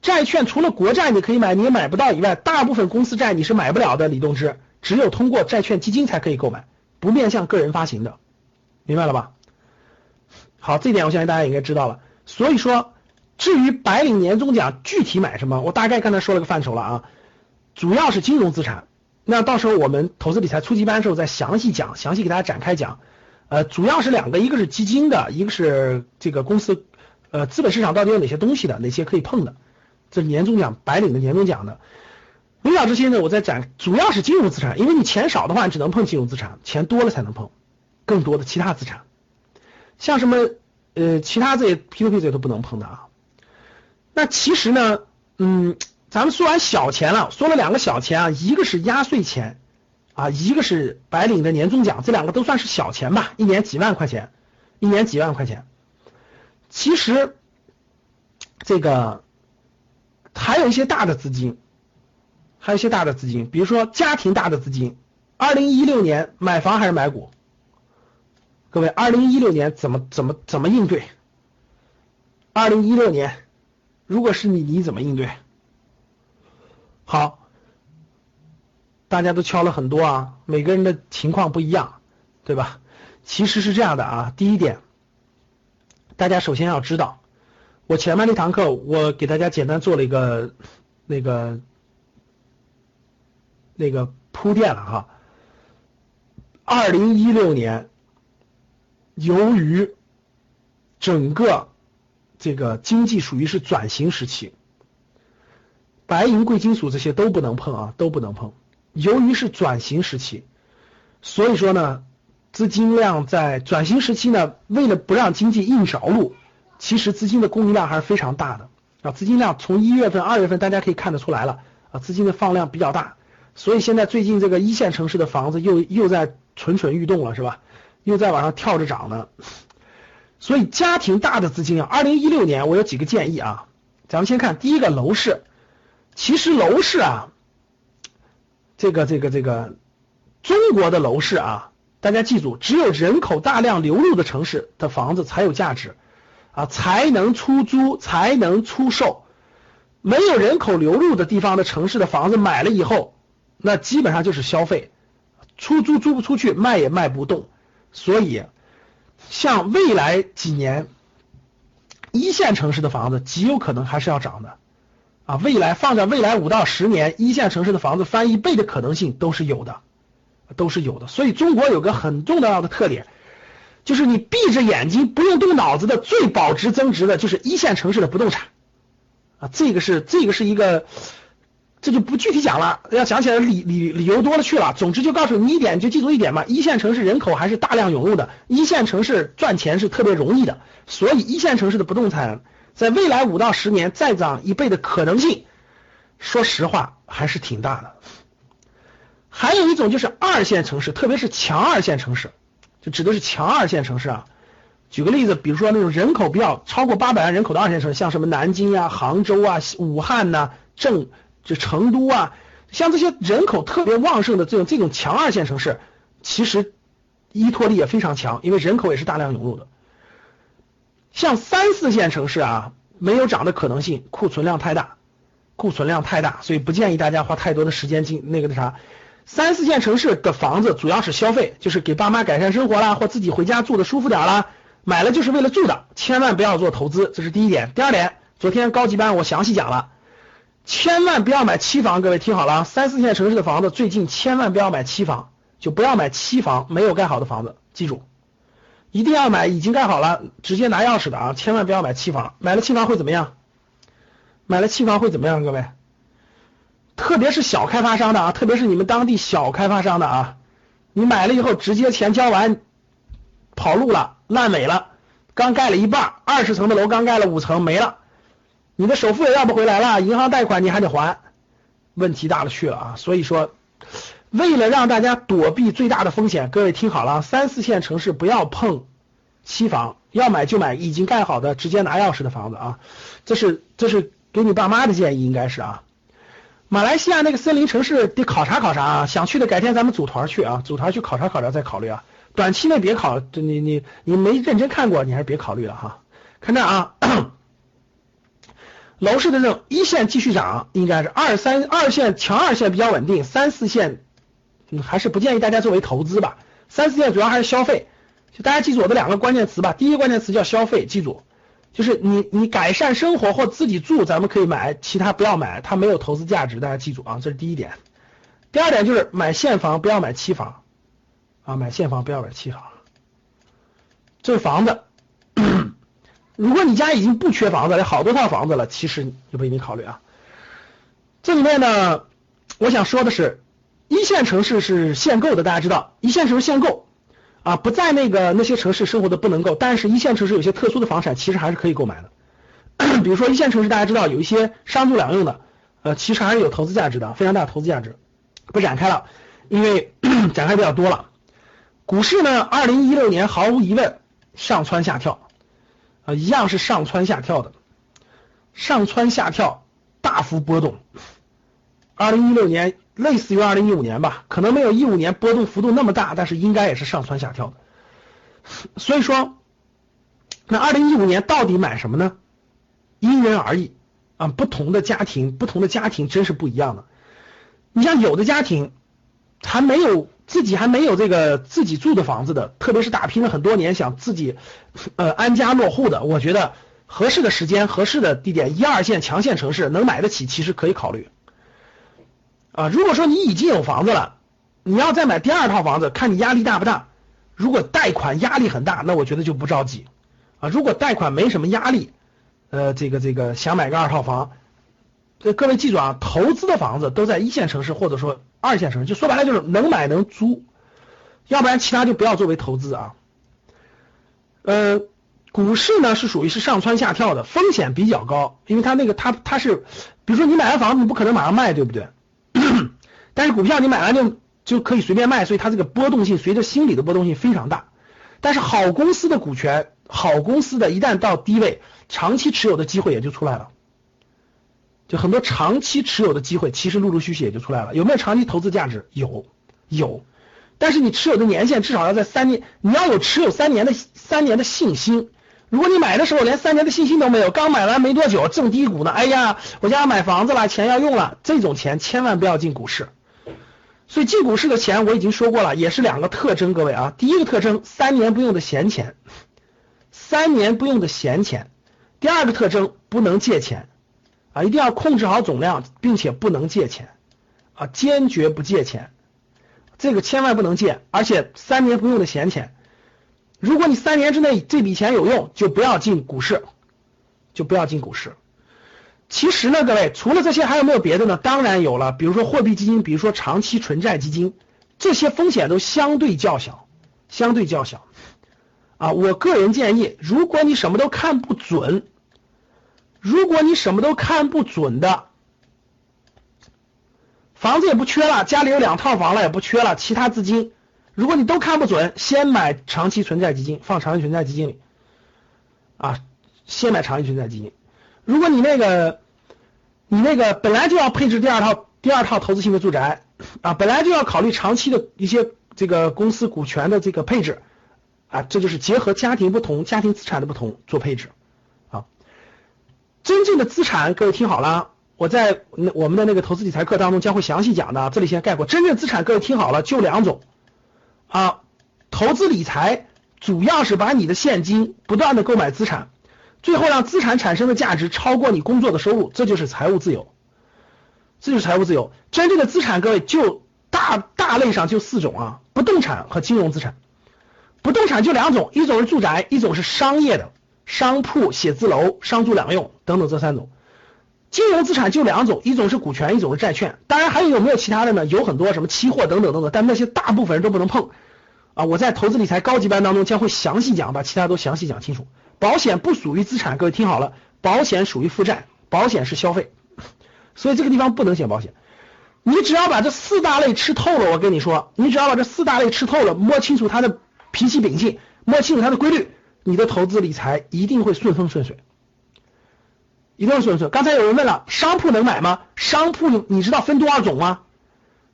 债券除了国债你可以买，你也买不到以外，大部分公司债你是买不了的。李东芝只有通过债券基金才可以购买，不面向个人发行的，明白了吧？好，这点我相信大家应该知道了。所以说，至于白领年终奖具体买什么，我大概刚才说了个范畴了啊。主要是金融资产，那到时候我们投资理财初级班的时候再详细讲，详细给大家展开讲。呃，主要是两个，一个是基金的，一个是这个公司呃资本市场到底有哪些东西的，哪些可以碰的，这年终奖白领的年终奖的。领导这些呢，我在展，主要是金融资产，因为你钱少的话，你只能碰金融资产，钱多了才能碰更多的其他资产，像什么呃其他这些 P to P 这些都不能碰的啊。那其实呢，嗯。咱们说完小钱了，说了两个小钱啊，一个是压岁钱啊，一个是白领的年终奖，这两个都算是小钱吧，一年几万块钱，一年几万块钱。其实这个还有一些大的资金，还有一些大的资金，比如说家庭大的资金。二零一六年买房还是买股？各位，二零一六年怎么怎么怎么应对？二零一六年如果是你，你怎么应对？好，大家都敲了很多啊，每个人的情况不一样，对吧？其实是这样的啊，第一点，大家首先要知道，我前面那堂课我给大家简单做了一个那个那个铺垫了哈。二零一六年，由于整个这个经济属于是转型时期，白银、贵金属这些都不能碰啊，都不能碰。由于是转型时期，所以说呢，资金量在转型时期呢，为了不让经济硬着陆，其实资金的供应量还是非常大的啊。资金量从一月份、二月份大家可以看得出来了啊，资金的放量比较大，所以现在最近这个一线城市的房子又又在。蠢蠢欲动了是吧？又在往上跳着涨呢。所以家庭大的资金啊，二零一六年我有几个建议啊。咱们先看第一个楼市，其实楼市啊，这个这个这个中国的楼市啊，大家记住，只有人口大量流入的城市的房子才有价值啊，才能出租，才能出售。没有人口流入的地方的城市的房子买了以后，那基本上就是消费。出租租不出去，卖也卖不动，所以像未来几年一线城市的房子极有可能还是要涨的啊！未来放在未来五到十年，一线城市的房子翻一倍的可能性都是有的，都是有的。所以中国有个很重要的特点，就是你闭着眼睛不用动脑子的最保值增值的就是一线城市的不动产啊！这个是这个是一个。这就不具体讲了，要讲起来理理理由多了去了。总之就告诉你一点，就记住一点嘛。一线城市人口还是大量涌入的，一线城市赚钱是特别容易的，所以一线城市的不动产在未来五到十年再涨一倍的可能性，说实话还是挺大的。还有一种就是二线城市，特别是强二线城市，就指的是强二线城市啊。举个例子，比如说那种人口比较超过八百万人口的二线城市，像什么南京啊、杭州啊、武汉呐、郑。就成都啊，像这些人口特别旺盛的这种这种强二线城市，其实依托力也非常强，因为人口也是大量涌入的。像三四线城市啊，没有涨的可能性，库存量太大，库存量太大，所以不建议大家花太多的时间进那个那啥。三四线城市的房子主要是消费，就是给爸妈改善生活啦，或自己回家住的舒服点啦，买了就是为了住的，千万不要做投资，这是第一点。第二点，昨天高级班我详细讲了。千万不要买期房，各位听好了，三四线城市的房子最近千万不要买期房，就不要买期房没有盖好的房子，记住，一定要买已经盖好了，直接拿钥匙的啊，千万不要买期房，买了期房会怎么样？买了期房会怎么样？各位，特别是小开发商的啊，特别是你们当地小开发商的啊，你买了以后直接钱交完，跑路了，烂尾了，刚盖了一半，二十层的楼刚盖了五层没了。你的首付也要不回来了，银行贷款你还得还，问题大了去了啊！所以说，为了让大家躲避最大的风险，各位听好了，三四线城市不要碰期房，要买就买已经盖好的，直接拿钥匙的房子啊！这是这是给你爸妈的建议，应该是啊。马来西亚那个森林城市得考察考察啊，想去的改天咱们组团去啊，组团去考察考察再考虑啊。短期内别考，你你你没认真看过，你还是别考虑了哈。看这啊。楼市的这种一线继续涨，应该是二三二线强二线比较稳定，三四线还是不建议大家作为投资吧。三四线主要还是消费，就大家记住我的两个关键词吧。第一个关键词叫消费，记住，就是你你改善生活或自己住，咱们可以买，其他不要买，它没有投资价值，大家记住啊，这是第一点。第二点就是买现房不要买期房啊，买现房不要买期房，这房子。如果你家已经不缺房子，有好多套房子了，其实就不一定考虑啊。这里面呢，我想说的是，一线城市是限购的，大家知道，一线城市限购啊，不在那个那些城市生活的不能够，但是一线城市有些特殊的房产其实还是可以购买的。<clears throat> 比如说一线城市，大家知道有一些商住两用的，呃，其实还是有投资价值的，非常大的投资价值。不展开了，因为 <clears throat> 展开比较多了。股市呢，二零一六年毫无疑问上蹿下跳。啊，一样是上蹿下跳的，上蹿下跳，大幅波动。二零一六年类似于二零一五年吧，可能没有一五年波动幅度那么大，但是应该也是上蹿下跳的。所以说，那二零一五年到底买什么呢？因人而异啊，不同的家庭，不同的家庭真是不一样的。你像有的家庭还没有自己还没有这个自己住的房子的，特别是打拼了很多年想自己呃安家落户的，我觉得合适的时间、合适的地点，一二线强县城市能买得起，其实可以考虑啊。如果说你已经有房子了，你要再买第二套房子，看你压力大不大。如果贷款压力很大，那我觉得就不着急啊。如果贷款没什么压力，呃，这个这个想买个二套房，这各位记住啊，投资的房子都在一线城市或者说二线城市，就说白了就是能买能租，要不然其他就不要作为投资啊。呃，股市呢是属于是上蹿下跳的，风险比较高，因为它那个它它是，比如说你买完房子你不可能马上卖，对不对？<coughs> 但是股票你买完就。就可以随便卖，所以它这个波动性随着心理的波动性非常大。但是好公司的股权，好公司的一旦到低位，长期持有的机会也就出来了。就很多长期持有的机会，其实陆陆续续也就出来了。有没有长期投资价值？有，有。但是你持有的年限至少要在三年，你要有持有三年的三年的信心。如果你买的时候连三年的信心都没有，刚买完没多久正低谷呢，哎呀，我家买房子了，钱要用了，这种钱千万不要进股市。所以进股市的钱我已经说过了，也是两个特征，各位啊，第一个特征三年不用的闲钱，三年不用的闲钱。第二个特征不能借钱啊，一定要控制好总量，并且不能借钱啊，坚决不借钱，这个千万不能借，而且三年不用的闲钱，如果你三年之内这笔钱有用，就不要进股市，就不要进股市。其实呢，各位，除了这些，还有没有别的呢？当然有了，比如说货币基金，比如说长期纯债基金，这些风险都相对较小，相对较小。啊，我个人建议，如果你什么都看不准，如果你什么都看不准的，房子也不缺了，家里有两套房了也不缺了，其他资金，如果你都看不准，先买长期存在基金，放长期存在基金里，啊，先买长期存在基金。如果你那个，你那个本来就要配置第二套第二套投资性的住宅啊，本来就要考虑长期的一些这个公司股权的这个配置啊，这就是结合家庭不同、家庭资产的不同做配置。真正的资产，各位听好了，我在我们的那个投资理财课当中将会详细讲的，这里先概括。真正资产，各位听好了，就两种啊，投资理财主要是把你的现金不断的购买资产。最后让资产产生的价值超过你工作的收入，这就是财务自由，这就是财务自由。真正的资产，各位就大大类上就四种啊，不动产和金融资产。不动产就两种，一种是住宅，一种是商业的商铺、写字楼、商住两用等等这三种。金融资产就两种，一种是股权，一种是债券。当然还有没有其他的呢？有很多什么期货等等等等，但那些大部分人都不能碰啊。我在投资理财高级班当中将会详细讲，把其他都详细讲清楚。保险不属于资产，各位听好了，保险属于负债，保险是消费，所以这个地方不能写保险。你只要把这四大类吃透了，我跟你说，你只要把这四大类吃透了，摸清楚它的脾气秉性，摸清楚它的规律，你的投资理财一定会顺风顺水，一定会顺顺。刚才有人问了，商铺能买吗？商铺你知道分多少种吗？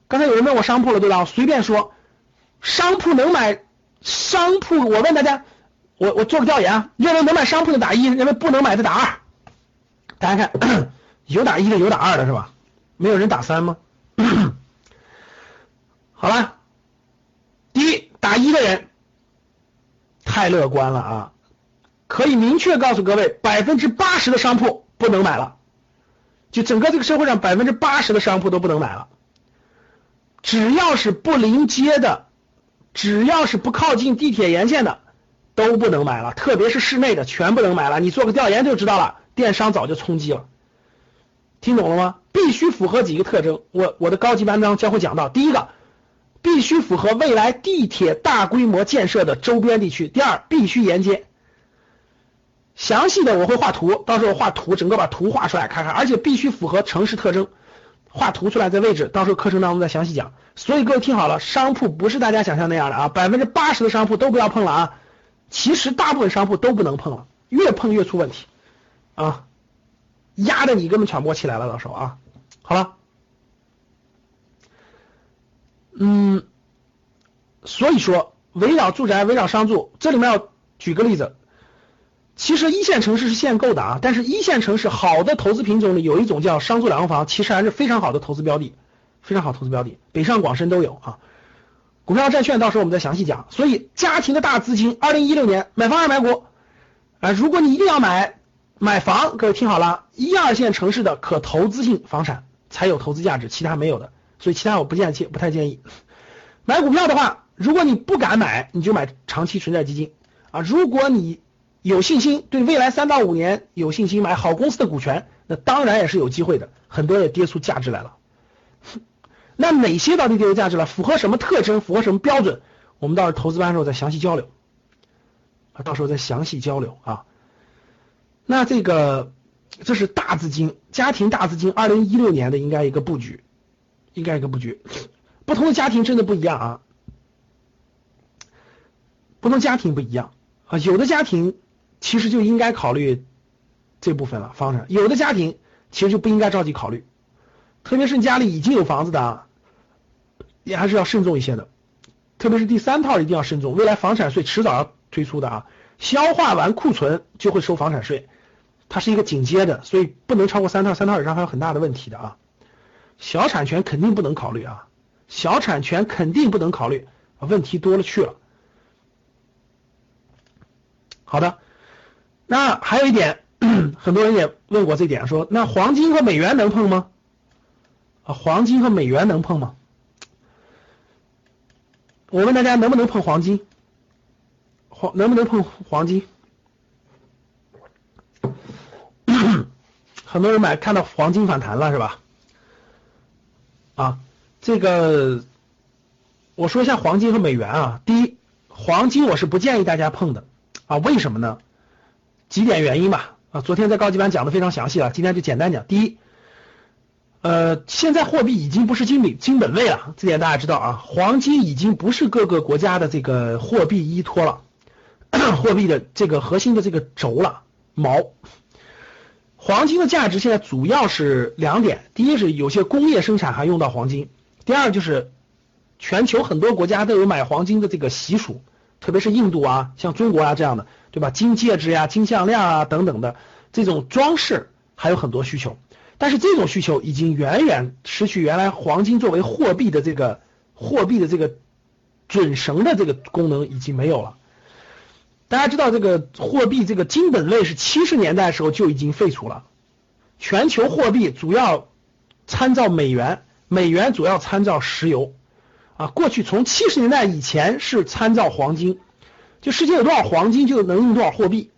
刚才有人问我商铺了，对吧？随便说，商铺能买，商铺我问大家。我我做个调研啊，认为能买商铺的打一，认为不能买的打二。大家看，<clears throat> 有打一的，有打二的是吧？没有人打三吗？<clears throat> 好了，第一打一的人太乐观了啊！可以明确告诉各位，百分之八十的商铺不能买了，就整个这个社会上百分之八十的商铺都不能买了。只要是不临街的，只要是不靠近地铁沿线的。都不能买了，特别是室内的全不能买了。你做个调研就知道了，电商早就冲击了。听懂了吗？必须符合几个特征，我我的高级班章将会讲到。第一个，必须符合未来地铁大规模建设的周边地区；第二，必须沿街。详细的我会画图，到时候画图，整个把图画出来看看，而且必须符合城市特征，画图出来在位置，到时候课程当中再详细讲。所以各位听好了，商铺不是大家想象那样的啊，百分之八十的商铺都不要碰了啊。其实大部分商铺都不能碰了，越碰越出问题啊，压的你根本喘不过气来了，到时候啊，好了，嗯，所以说围绕住宅，围绕商住，这里面要举个例子，其实一线城市是限购的啊，但是一线城市好的投资品种里有一种叫商住两房，其实还是非常好的投资标的，非常好投资标的，北上广深都有啊。股票债券到时候我们再详细讲。所以家庭的大资金，二零一六年买房还是买股？啊，如果你一定要买买房，各位听好了，一二线城市的可投资性房产才有投资价值，其他没有的。所以其他我不建议，不太建议。买股票的话，如果你不敢买，你就买长期存在基金啊。如果你有信心，对未来三到五年有信心买好公司的股权，那当然也是有机会的，很多也跌出价值来了。那哪些到底跌出价值了？符合什么特征？符合什么标准？我们到时候投资班的时候再详细交流啊，到时候再详细交流啊。那这个这是大资金家庭大资金，二零一六年的应该一个布局，应该一个布局。不同的家庭真的不一样啊，不同家庭不一样啊，有的家庭其实就应该考虑这部分了房产，有的家庭其实就不应该着急考虑。特别是你家里已经有房子的，啊，也还是要慎重一些的。特别是第三套一定要慎重，未来房产税迟早要推出的啊，消化完库存就会收房产税，它是一个紧接的，所以不能超过三套，三套以上还有很大的问题的啊。小产权肯定不能考虑啊，小产权肯定不能考虑，问题多了去了。好的，那还有一点，<clears throat> 很多人也问过这点，说那黄金和美元能碰吗？啊，黄金和美元能碰吗？我问大家能不能碰黄金？黄能不能碰黄金？<clears throat> 很多人买看到黄金反弹了是吧？啊，这个我说一下黄金和美元啊。第一，黄金我是不建议大家碰的啊，为什么呢？几点原因吧啊，昨天在高级班讲的非常详细了，今天就简单讲。第一。呃，现在货币已经不是金本金本位了，这点大家知道啊。黄金已经不是各个国家的这个货币依托了，<coughs> 货币的这个核心的这个轴了锚。黄金的价值现在主要是两点，第一是有些工业生产还用到黄金，第二就是全球很多国家都有买黄金的这个习俗，特别是印度啊，像中国啊这样的，对吧？金戒指呀、金项链啊等等的这种装饰还有很多需求。但是这种需求已经远远失去原来黄金作为货币的这个货币的这个准绳的这个功能已经没有了。大家知道这个货币这个金本位是七十年代时候就已经废除了，全球货币主要参照美元，美元主要参照石油啊。过去从七十年代以前是参照黄金，就世界有多少黄金就能用多少货币。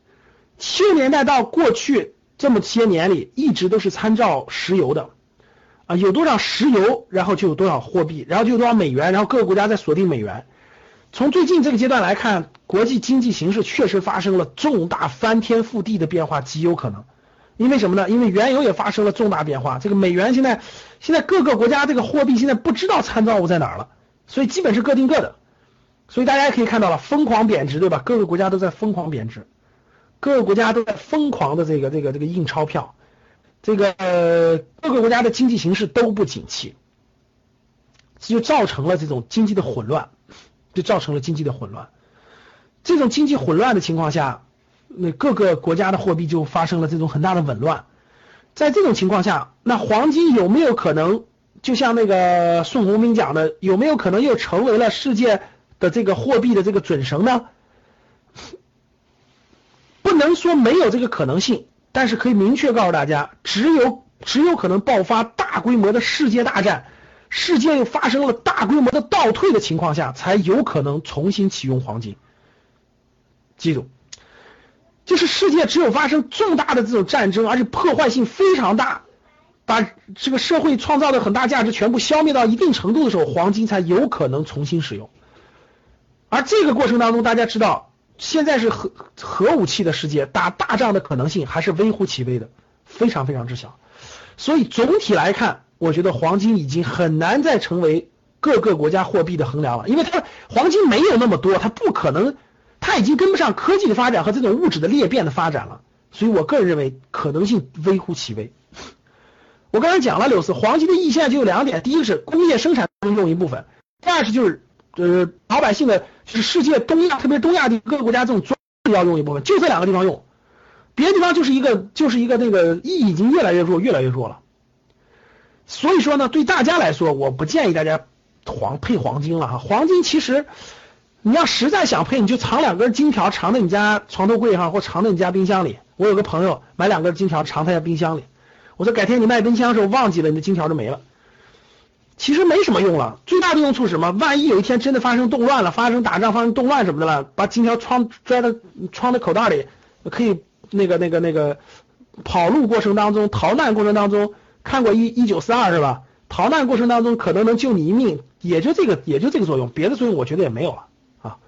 七十年代到过去。这么些年里，一直都是参照石油的啊，有多少石油，然后就有多少货币，然后就有多少美元，然后各个国家在锁定美元。从最近这个阶段来看，国际经济形势确实发生了重大翻天覆地的变化，极有可能。因为什么呢？因为原油也发生了重大变化，这个美元现在现在各个国家这个货币现在不知道参照物在哪儿了，所以基本是各定各的。所以大家也可以看到了，疯狂贬值，对吧？各个国家都在疯狂贬值。各个国家都在疯狂的这个这个这个印钞票，这个呃各个国家的经济形势都不景气，这就造成了这种经济的混乱，就造成了经济的混乱。这种经济混乱的情况下，那各个国家的货币就发生了这种很大的紊乱。在这种情况下，那黄金有没有可能，就像那个宋鸿兵讲的，有没有可能又成为了世界的这个货币的这个准绳呢？不能说没有这个可能性，但是可以明确告诉大家，只有只有可能爆发大规模的世界大战，世界又发生了大规模的倒退的情况下，才有可能重新启用黄金。记住，就是世界只有发生重大的这种战争，而且破坏性非常大，把这个社会创造的很大价值全部消灭到一定程度的时候，黄金才有可能重新使用。而这个过程当中，大家知道。现在是核核武器的世界，打大仗的可能性还是微乎其微的，非常非常之小。所以总体来看，我觉得黄金已经很难再成为各个国家货币的衡量了，因为它黄金没有那么多，它不可能，它已经跟不上科技的发展和这种物质的裂变的发展了。所以我个人认为可能性微乎其微。我刚才讲了，柳四黄金的意义现在就有两点：第一个是工业生产中用一部分，第二是就是呃老百姓的。就是世界东亚，特别东亚的各个国家这种装要用一部分，就这两个地方用，别的地方就是一个就是一个那个意义已经越来越弱，越来越弱了。所以说呢，对大家来说，我不建议大家黄配黄金了哈。黄金其实你要实在想配，你就藏两根金条，藏在你家床头柜哈，或藏在你家冰箱里。我有个朋友买两根金条，藏他家冰箱里。我说改天你卖冰箱的时候忘记了，你的金条就没了。其实没什么用了，最大的用处是什么？万一有一天真的发生动乱了，发生打仗、发生动乱什么的了，把金条装拽到装在口袋里，可以那个那个那个跑路过程当中、逃难过程当中，看过一一九四二是吧？逃难过程当中可能能救你一命，也就这个也就这个作用，别的作用我觉得也没有了啊。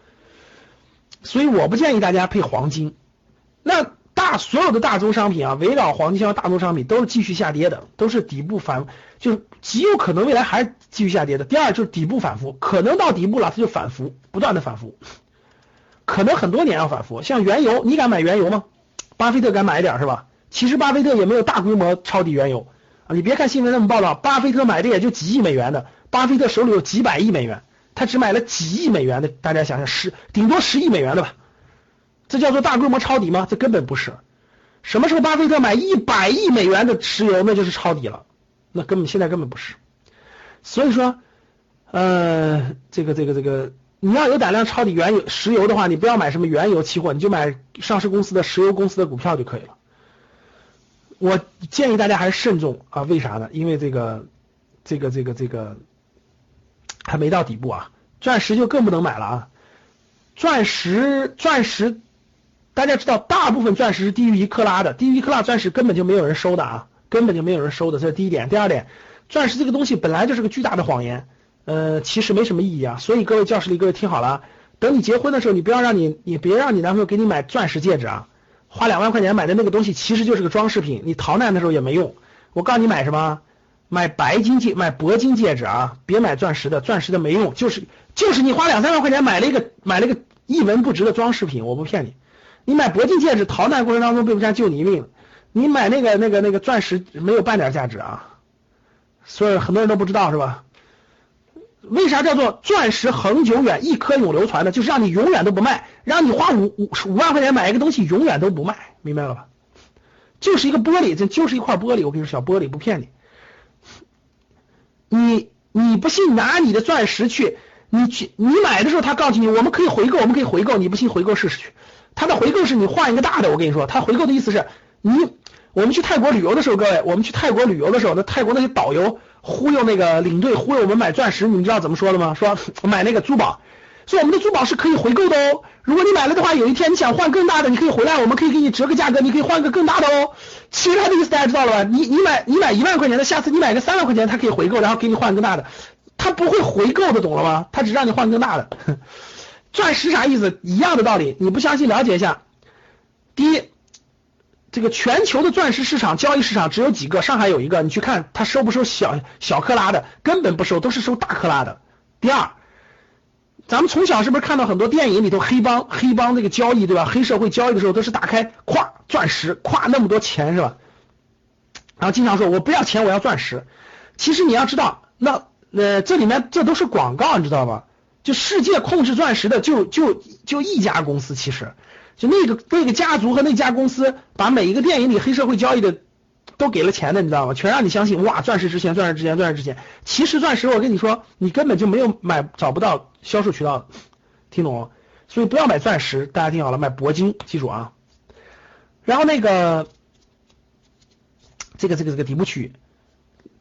所以我不建议大家配黄金。那。大所有的大宗商品啊，围绕黄金相关大宗商品都是继续下跌的，都是底部反，就是极有可能未来还是继续下跌的。第二就是底部反复，可能到底部了，它就反复，不断的反复，可能很多年要反复。像原油，你敢买原油吗？巴菲特敢买一点是吧？其实巴菲特也没有大规模抄底原油你别看新闻那么报道，巴菲特买的也就几亿美元的，巴菲特手里有几百亿美元，他只买了几亿美元的，大家想想十顶多十亿美元的吧。这叫做大规模抄底吗？这根本不是。什么时候巴菲特买一百亿美元的石油，那就是抄底了。那根本现在根本不是。所以说，呃，这个这个这个，你要有胆量抄底原油石油的话，你不要买什么原油期货，你就买上市公司的石油公司的股票就可以了。我建议大家还是慎重啊，为啥呢？因为这个这个这个这个还没到底部啊，钻石就更不能买了啊。钻石钻石。大家知道，大部分钻石是低于一克拉的，低于一克拉钻石根本就没有人收的啊，根本就没有人收的，这是第一点。第二点，钻石这个东西本来就是个巨大的谎言，呃，其实没什么意义啊。所以各位教室里各位听好了，等你结婚的时候，你不要让你，你别让你男朋友给你买钻石戒指啊，花两万块钱买的那个东西其实就是个装饰品，你逃难的时候也没用。我告诉你买什么，买白金戒，买铂金戒指啊，别买钻石的，钻石的没用，就是就是你花两三万块钱买了一个买了一个一文不值的装饰品，我不骗你。你买铂金戒指，逃难过程当中被不下救你一命。你买那个那个那个钻石，没有半点价值啊！所以很多人都不知道是吧？为啥叫做钻石恒久远，一颗永流传呢？就是让你永远都不卖，让你花五五五万块钱买一个东西，永远都不卖，明白了吧？就是一个玻璃，这就是一块玻璃。我跟你说，小玻璃不骗你。你你不信，拿你的钻石去，你去你买的时候，他告诉你我们可以回购，我们可以回购，你不信回购试试去。他的回购是你换一个大的，我跟你说，他回购的意思是你我们去泰国旅游的时候，各位，我们去泰国旅游的时候，那泰国那些导游忽悠那个领队忽悠我们买钻石，你们知道怎么说的吗？说买那个珠宝，说我们的珠宝是可以回购的哦。如果你买了的话，有一天你想换更大的，你可以回来，我们可以给你折个价格，你可以换个更大的哦。其他的意思大家知道了吧？你你买你买一万块钱的，下次你买个三万块钱，他可以回购，然后给你换更大的，他不会回购的，懂了吗？他只让你换更大的。<laughs> 钻石啥意思？一样的道理，你不相信了解一下。第一，这个全球的钻石市场交易市场只有几个，上海有一个，你去看他收不收小小克拉的，根本不收，都是收大克拉的。第二，咱们从小是不是看到很多电影里头黑帮黑帮这个交易对吧？黑社会交易的时候都是打开咵钻石咵那么多钱是吧？然后经常说我不要钱我要钻石，其实你要知道，那呃这里面这都是广告你知道吧？就世界控制钻石的就就就一家公司，其实就那个那个家族和那家公司，把每一个电影里黑社会交易的都给了钱的，你知道吗？全让你相信，哇，钻石值钱，钻石值钱，钻石值钱。其实钻石，我跟你说，你根本就没有买，找不到销售渠道，听懂？所以不要买钻石，大家听好了，买铂金，记住啊。然后那个这个这个这个底部区域。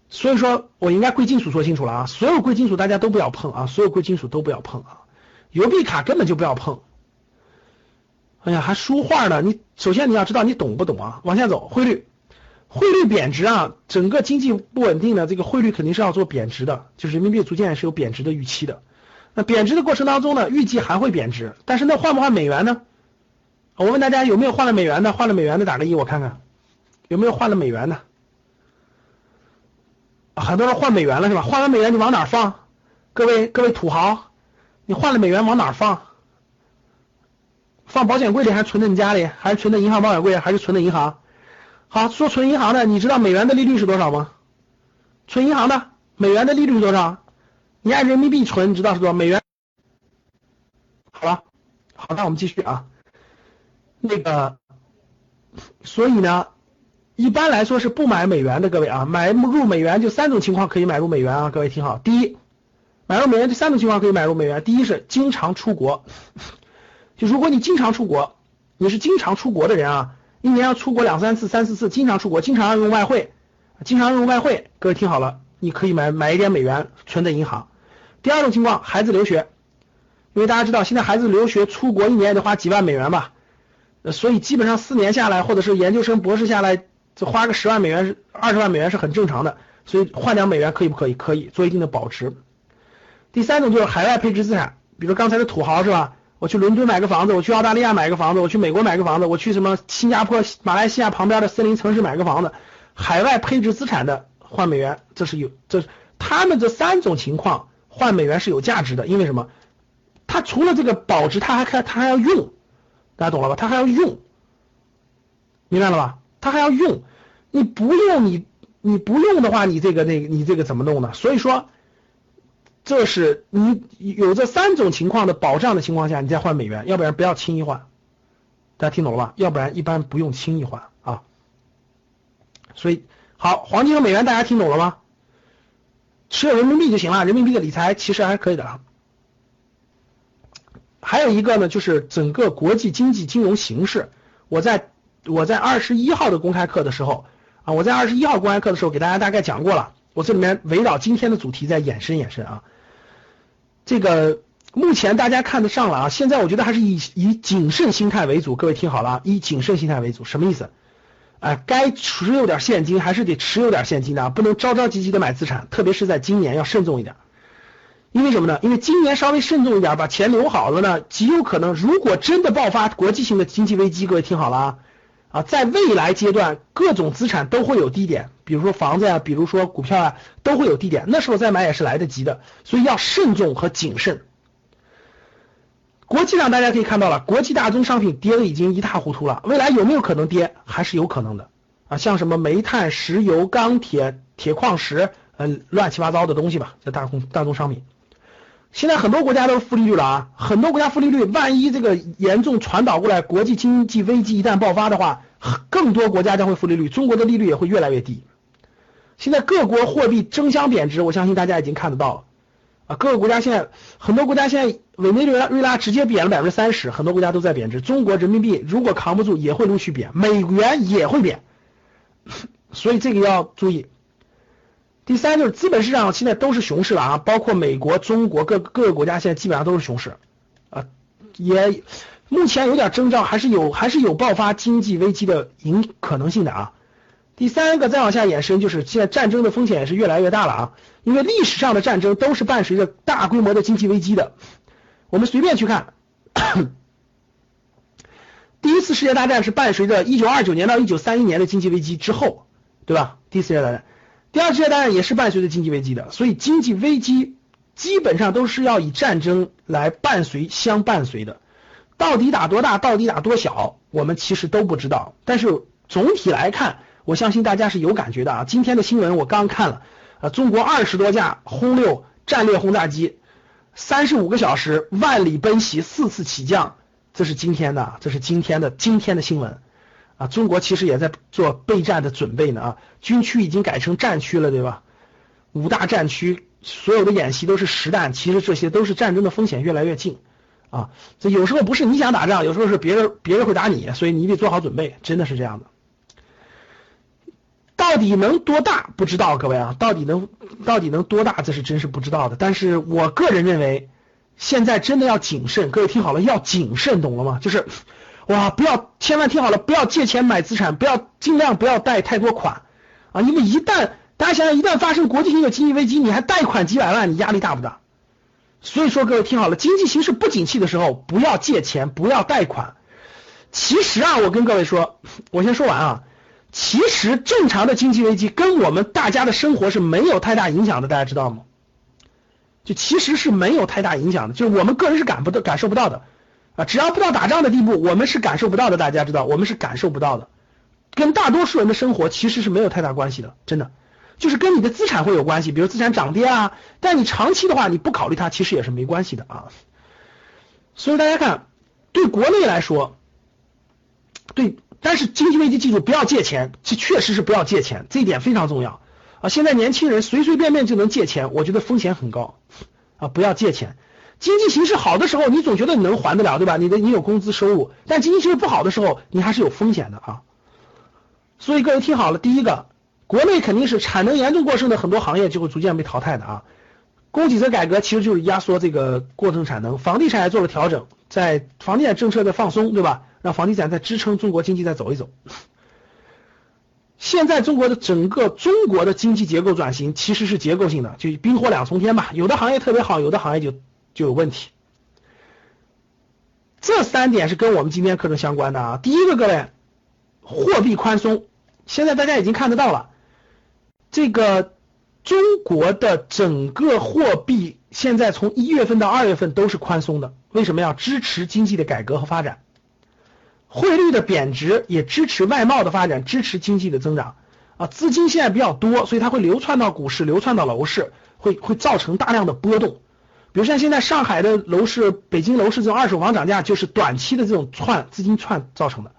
所以说我应该贵金属说清楚了啊，所有贵金属大家都不要碰啊，所有贵金属都不要碰啊，邮币卡根本就不要碰。哎呀，还书画呢？你首先你要知道你懂不懂啊？往下走，汇率，汇率贬值啊，整个经济不稳定的这个汇率肯定是要做贬值的，就是人民币逐渐是有贬值的预期的。那贬值的过程当中呢，预计还会贬值，但是那换不换美元呢？我问大家有没有换了美元的？换了美元的打个一，我看看有没有换了美元的。很多人换美元了是吧？换完美元你往哪放？各位各位土豪，你换了美元往哪放？放保险柜里还是存在你家里？还是存在银行保险柜？还是存在银行？好，说存银行的，你知道美元的利率是多少吗？存银行的美元的利率是多少？你按人民币存，你知道是多少？美元？好了，好，那我们继续啊。那个，所以呢？一般来说是不买美元的，各位啊，买入美元就三种情况可以买入美元啊，各位听好，第一，买入美元这三种情况可以买入美元，第一是经常出国，就如果你经常出国，你是经常出国的人啊，一年要出国两三次、三四次，经常出国，经常要用外汇，经常用外汇，各位听好了，你可以买买一点美元存在银行。第二种情况，孩子留学，因为大家知道现在孩子留学出国一年也得花几万美元吧，所以基本上四年下来，或者是研究生、博士下来。这花个十万美元二十万美元是很正常的，所以换点美元可以不可以？可以做一定的保值。第三种就是海外配置资产，比如刚才的土豪是吧？我去伦敦买个房子，我去澳大利亚买个房子，我去美国买个房子，我去什么新加坡、马来西亚旁边的森林城市买个房子，海外配置资产的换美元，这是有这他们这三种情况换美元是有价值的，因为什么？他除了这个保值，他还看他还要用，大家懂了吧？他还要用，明白了吧？他还要用，你不用你你不用的话，你这个那个你这个怎么弄呢？所以说，这是你有这三种情况的保障的情况下，你再换美元，要不然不要轻易换。大家听懂了吧？要不然一般不用轻易换啊。所以好，黄金和美元大家听懂了吗？持有人民币就行了，人民币的理财其实还是可以的啊。还有一个呢，就是整个国际经济金融形势，我在。我在二十一号的公开课的时候啊，我在二十一号公开课的时候给大家大概讲过了。我这里面围绕今天的主题再延伸延伸啊。这个目前大家看得上了啊，现在我觉得还是以以谨慎心态为主。各位听好了啊，以谨慎心态为主，什么意思？哎，该持有点现金还是得持有点现金的，不能着着急急的买资产，特别是在今年要慎重一点。因为什么呢？因为今年稍微慎重一点，把钱留好了呢，极有可能如果真的爆发国际性的经济危机，各位听好了啊。啊，在未来阶段，各种资产都会有低点，比如说房子呀，比如说股票啊，都会有低点，那时候再买也是来得及的，所以要慎重和谨慎。国际上大家可以看到了，国际大宗商品跌的已经一塌糊涂了，未来有没有可能跌？还是有可能的啊，像什么煤炭、石油、钢铁、铁矿石，嗯，乱七八糟的东西吧，这大宗大宗商品。现在很多国家都是负利率了啊，很多国家负利率，万一这个严重传导过来，国际经济危机一旦爆发的话，更多国家将会负利率，中国的利率也会越来越低。现在各国货币争相贬值，我相信大家已经看得到了啊，各个国家现在很多国家现在委内瑞拉瑞拉直接贬了百分之三十，很多国家都在贬值，中国人民币如果扛不住也会陆续贬，美元也会贬，所以这个要注意。第三就是资本市场现在都是熊市了啊，包括美国、中国各各个国家现在基本上都是熊市啊，也目前有点征兆，还是有还是有爆发经济危机的影可能性的啊。第三个再往下延伸，就是现在战争的风险也是越来越大了啊，因为历史上的战争都是伴随着大规模的经济危机的。我们随便去看，第一次世界大战是伴随着一九二九年到一九三一年的经济危机之后，对吧？第一次世界大战。第二次世界大战也是伴随着经济危机的，所以经济危机基本上都是要以战争来伴随相伴随的。到底打多大，到底打多小，我们其实都不知道。但是总体来看，我相信大家是有感觉的啊。今天的新闻我刚看了，啊，中国二十多架轰六战略轰炸机，三十五个小时万里奔袭，四次起降，这是今天的，这是今天的今天的新闻。啊，中国其实也在做备战的准备呢啊，军区已经改成战区了，对吧？五大战区所有的演习都是实弹，其实这些都是战争的风险越来越近啊。这有时候不是你想打仗，有时候是别人别人会打你，所以你得做好准备，真的是这样的。到底能多大不知道，各位啊，到底能到底能多大，这是真是不知道的。但是我个人认为，现在真的要谨慎，各位听好了，要谨慎，懂了吗？就是。哇，不要，千万听好了，不要借钱买资产，不要尽量不要贷太多款啊！因为一旦大家想想，一旦发生国际性的经济危机，你还贷款几百万，你压力大不大？所以说，各位听好了，经济形势不景气的时候，不要借钱，不要贷款。其实啊，我跟各位说，我先说完啊。其实正常的经济危机跟我们大家的生活是没有太大影响的，大家知道吗？就其实是没有太大影响的，就是我们个人是感不到、感受不到的。啊，只要不到打仗的地步，我们是感受不到的。大家知道，我们是感受不到的，跟大多数人的生活其实是没有太大关系的，真的，就是跟你的资产会有关系，比如资产涨跌啊。但你长期的话，你不考虑它，其实也是没关系的啊。所以大家看，对国内来说，对但是经济危机记住不要借钱，这确实是不要借钱，这一点非常重要啊！现在年轻人随随便便就能借钱，我觉得风险很高啊！不要借钱。经济形势好的时候，你总觉得你能还得了，对吧？你的你有工资收入，但经济形势不好的时候，你还是有风险的啊。所以各位听好了，第一个，国内肯定是产能严重过剩的很多行业就会逐渐被淘汰的啊。供给侧改革其实就是压缩这个过剩产能，房地产也做了调整，在房地产政策的放松，对吧？让房地产在支撑中国经济再走一走。现在中国的整个中国的经济结构转型其实是结构性的，就冰火两重天吧。有的行业特别好，有的行业就就有问题。这三点是跟我们今天课程相关的啊。第一个，各位，货币宽松，现在大家已经看得到了，这个中国的整个货币现在从一月份到二月份都是宽松的，为什么要支持经济的改革和发展？汇率的贬值也支持外贸的发展，支持经济的增长啊。资金现在比较多，所以它会流窜到股市，流窜到楼市，会会造成大量的波动。比如像现在上海的楼市、北京楼市这种二手房涨价，就是短期的这种窜资金窜造成的。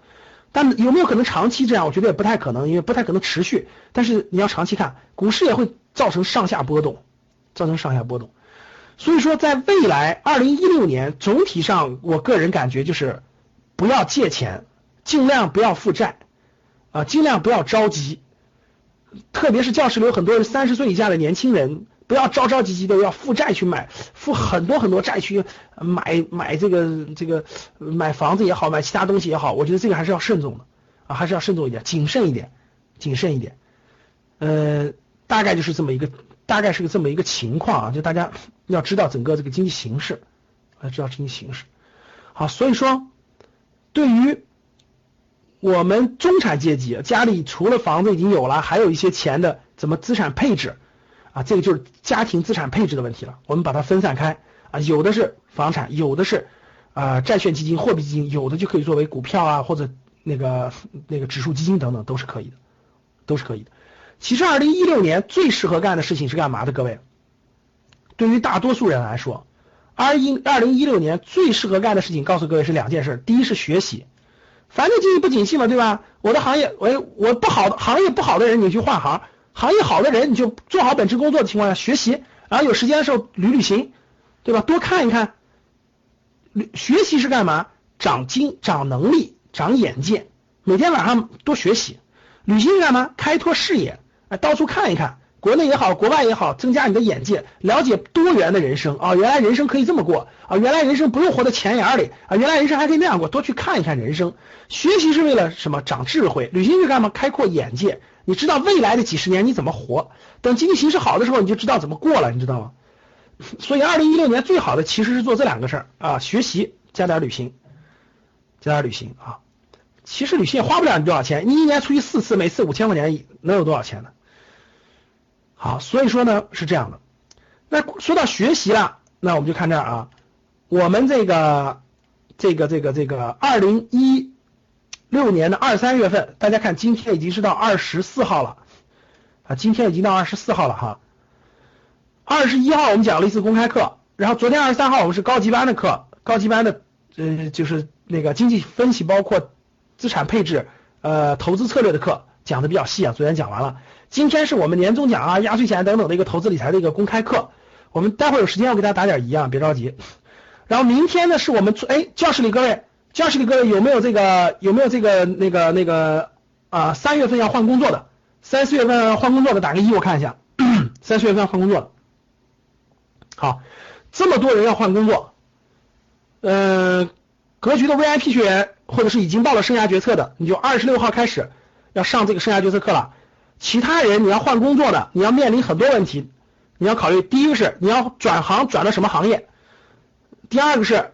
但有没有可能长期这样？我觉得也不太可能，因为不太可能持续。但是你要长期看，股市也会造成上下波动，造成上下波动。所以说，在未来二零一六年，总体上我个人感觉就是。不要借钱，尽量不要负债啊，尽量不要着急，特别是教室里有很多三十岁以下的年轻人，不要着着急急的要负债去买，负很多很多债去买买这个这个买房子也好，买其他东西也好，我觉得这个还是要慎重的啊，还是要慎重一点，谨慎一点，谨慎一点。呃，大概就是这么一个，大概是个这么一个情况啊，就大家要知道整个这个经济形势，要知道经济形势。好，所以说。对于我们中产阶级，家里除了房子已经有了，还有一些钱的，怎么资产配置啊？这个就是家庭资产配置的问题了。我们把它分散开啊，有的是房产，有的是啊债券基金、货币基金，有的就可以作为股票啊或者那个那个指数基金等等，都是可以的，都是可以的。其实，二零一六年最适合干的事情是干嘛的？各位，对于大多数人来说。二一二零一六年最适合干的事情，告诉各位是两件事。第一是学习，反正经济不景气嘛，对吧？我的行业，我我不好的行业不好的人，你去换行；行业好的人，你就做好本职工作的情况下学习，然后有时间的时候旅旅行，对吧？多看一看。旅学习是干嘛？长经长能力，长眼界。每天晚上多学习。旅行是干嘛？开拓视野，哎，到处看一看。国内也好，国外也好，增加你的眼界，了解多元的人生啊！原来人生可以这么过啊！原来人生不用活在钱眼里啊！原来人生还可以那样过，多去看一看人生。学习是为了什么？长智慧。旅行是干嘛？开阔眼界。你知道未来的几十年你怎么活？等经济形势好的时候，你就知道怎么过了，你知道吗？所以，二零一六年最好的其实是做这两个事儿啊：学习加点旅行，加点旅行啊！其实旅行也花不了你多少钱，你一年出去四次，每次五千块钱，能有多少钱呢？好，所以说呢是这样的。那说到学习了，那我们就看这儿啊。我们这个这个这个这个二零一六年的二三月份，大家看今天已经是到二十四号了啊，今天已经到二十四号了哈。二十一号我们讲了一次公开课，然后昨天二十三号我们是高级班的课，高级班的呃就是那个经济分析包括资产配置呃投资策略的课讲的比较细啊，昨天讲完了。今天是我们年终奖啊、压岁钱等等的一个投资理财的一个公开课，我们待会儿有时间我给大家打点疑啊，别着急。然后明天呢是我们哎教室里各位，教室里各位有没有这个有没有这个那个那个啊三月份要换工作的，三四月份换工作的打个一我看一下，<clears throat> 三四月份要换工作的，好，这么多人要换工作，嗯，格局的 VIP 学员或者是已经报了生涯决策的，你就二十六号开始要上这个生涯决策课了。其他人你要换工作的，你要面临很多问题，你要考虑第一个是你要转行转到什么行业，第二个是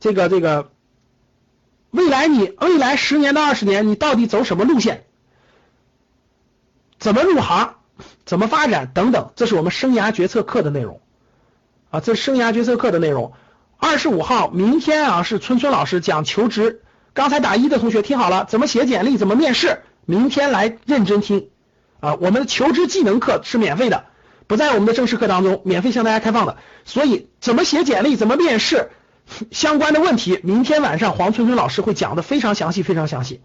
这个这个未来你未来十年到二十年你到底走什么路线，怎么入行，怎么发展？等等，这是我们生涯决策课的内容。啊，这是生涯决策课的内容。二十五号明天啊是春春老师讲求职，刚才打一的同学听好了，怎么写简历，怎么面试，明天来认真听。啊，我们的求职技能课是免费的，不在我们的正式课当中，免费向大家开放的。所以怎么写简历，怎么面试相关的问题，明天晚上黄春春老师会讲的非常详细，非常详细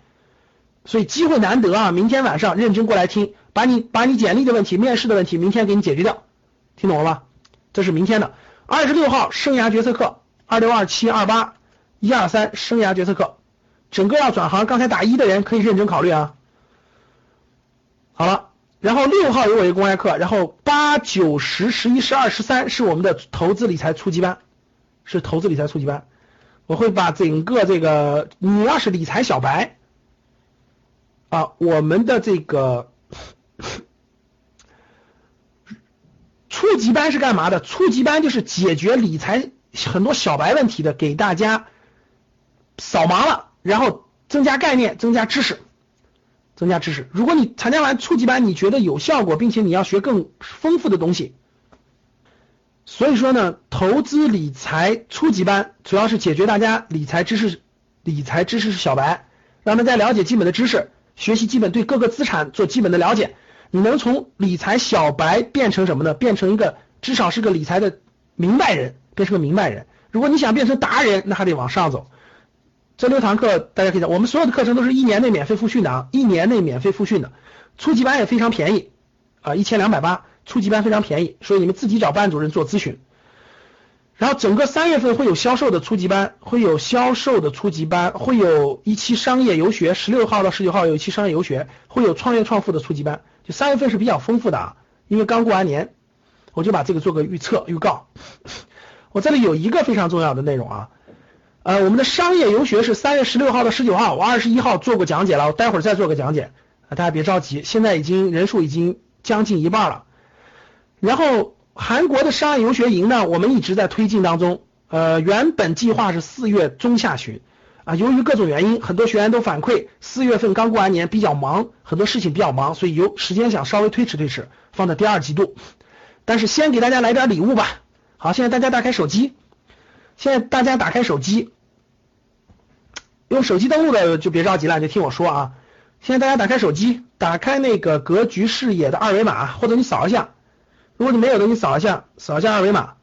所以机会难得啊！明天晚上认真过来听，把你把你简历的问题、面试的问题，明天给你解决掉，听懂了吧？这是明天的二十六号生涯决策课，二六二七二八一二三生涯决策课，整个要转行，刚才打一的人可以认真考虑啊。好了，然后六号有我一个公开课，然后八九十十一十二十三是我们的投资理财初级班，是投资理财初级班，我会把整个这个你要是理财小白啊，我们的这个。初级班是干嘛的？初级班就是解决理财很多小白问题的，给大家扫盲了，然后增加概念，增加知识，增加知识。如果你参加完初级班，你觉得有效果，并且你要学更丰富的东西，所以说呢，投资理财初级班主要是解决大家理财知识，理财知识是小白，让他们在了解基本的知识，学习基本对各个资产做基本的了解。你能从理财小白变成什么呢？变成一个至少是个理财的明白人，变成个明白人。如果你想变成达人，那还得往上走。这六堂课大家可以讲，我们所有的课程都是一年内免费复训的啊，一年内免费复训的。初级班也非常便宜啊，一千两百八，初级班非常便宜，所以你们自己找班主任做咨询。然后整个三月份会有销售的初级班，会有销售的初级班，会有一期商业游学，十六号到十九号有一期商业游学，会有创业创富的初级班。就三月份是比较丰富的啊，因为刚过完年，我就把这个做个预测预告。我这里有一个非常重要的内容啊，呃，我们的商业游学是三月十六号到十九号，我二十一号做过讲解了，我待会儿再做个讲解啊，大家别着急，现在已经人数已经将近一半了。然后韩国的商业游学营呢，我们一直在推进当中，呃，原本计划是四月中下旬。啊，由于各种原因，很多学员都反馈四月份刚过完年比较忙，很多事情比较忙，所以有时间想稍微推迟推迟，放在第二季度。但是先给大家来点礼物吧。好，现在大家打开手机，现在大家打开手机，用手机登录的就别着急了，就听我说啊。现在大家打开手机，打开那个格局视野的二维码，或者你扫一下。如果你没有的，你扫一下，扫一下二维码，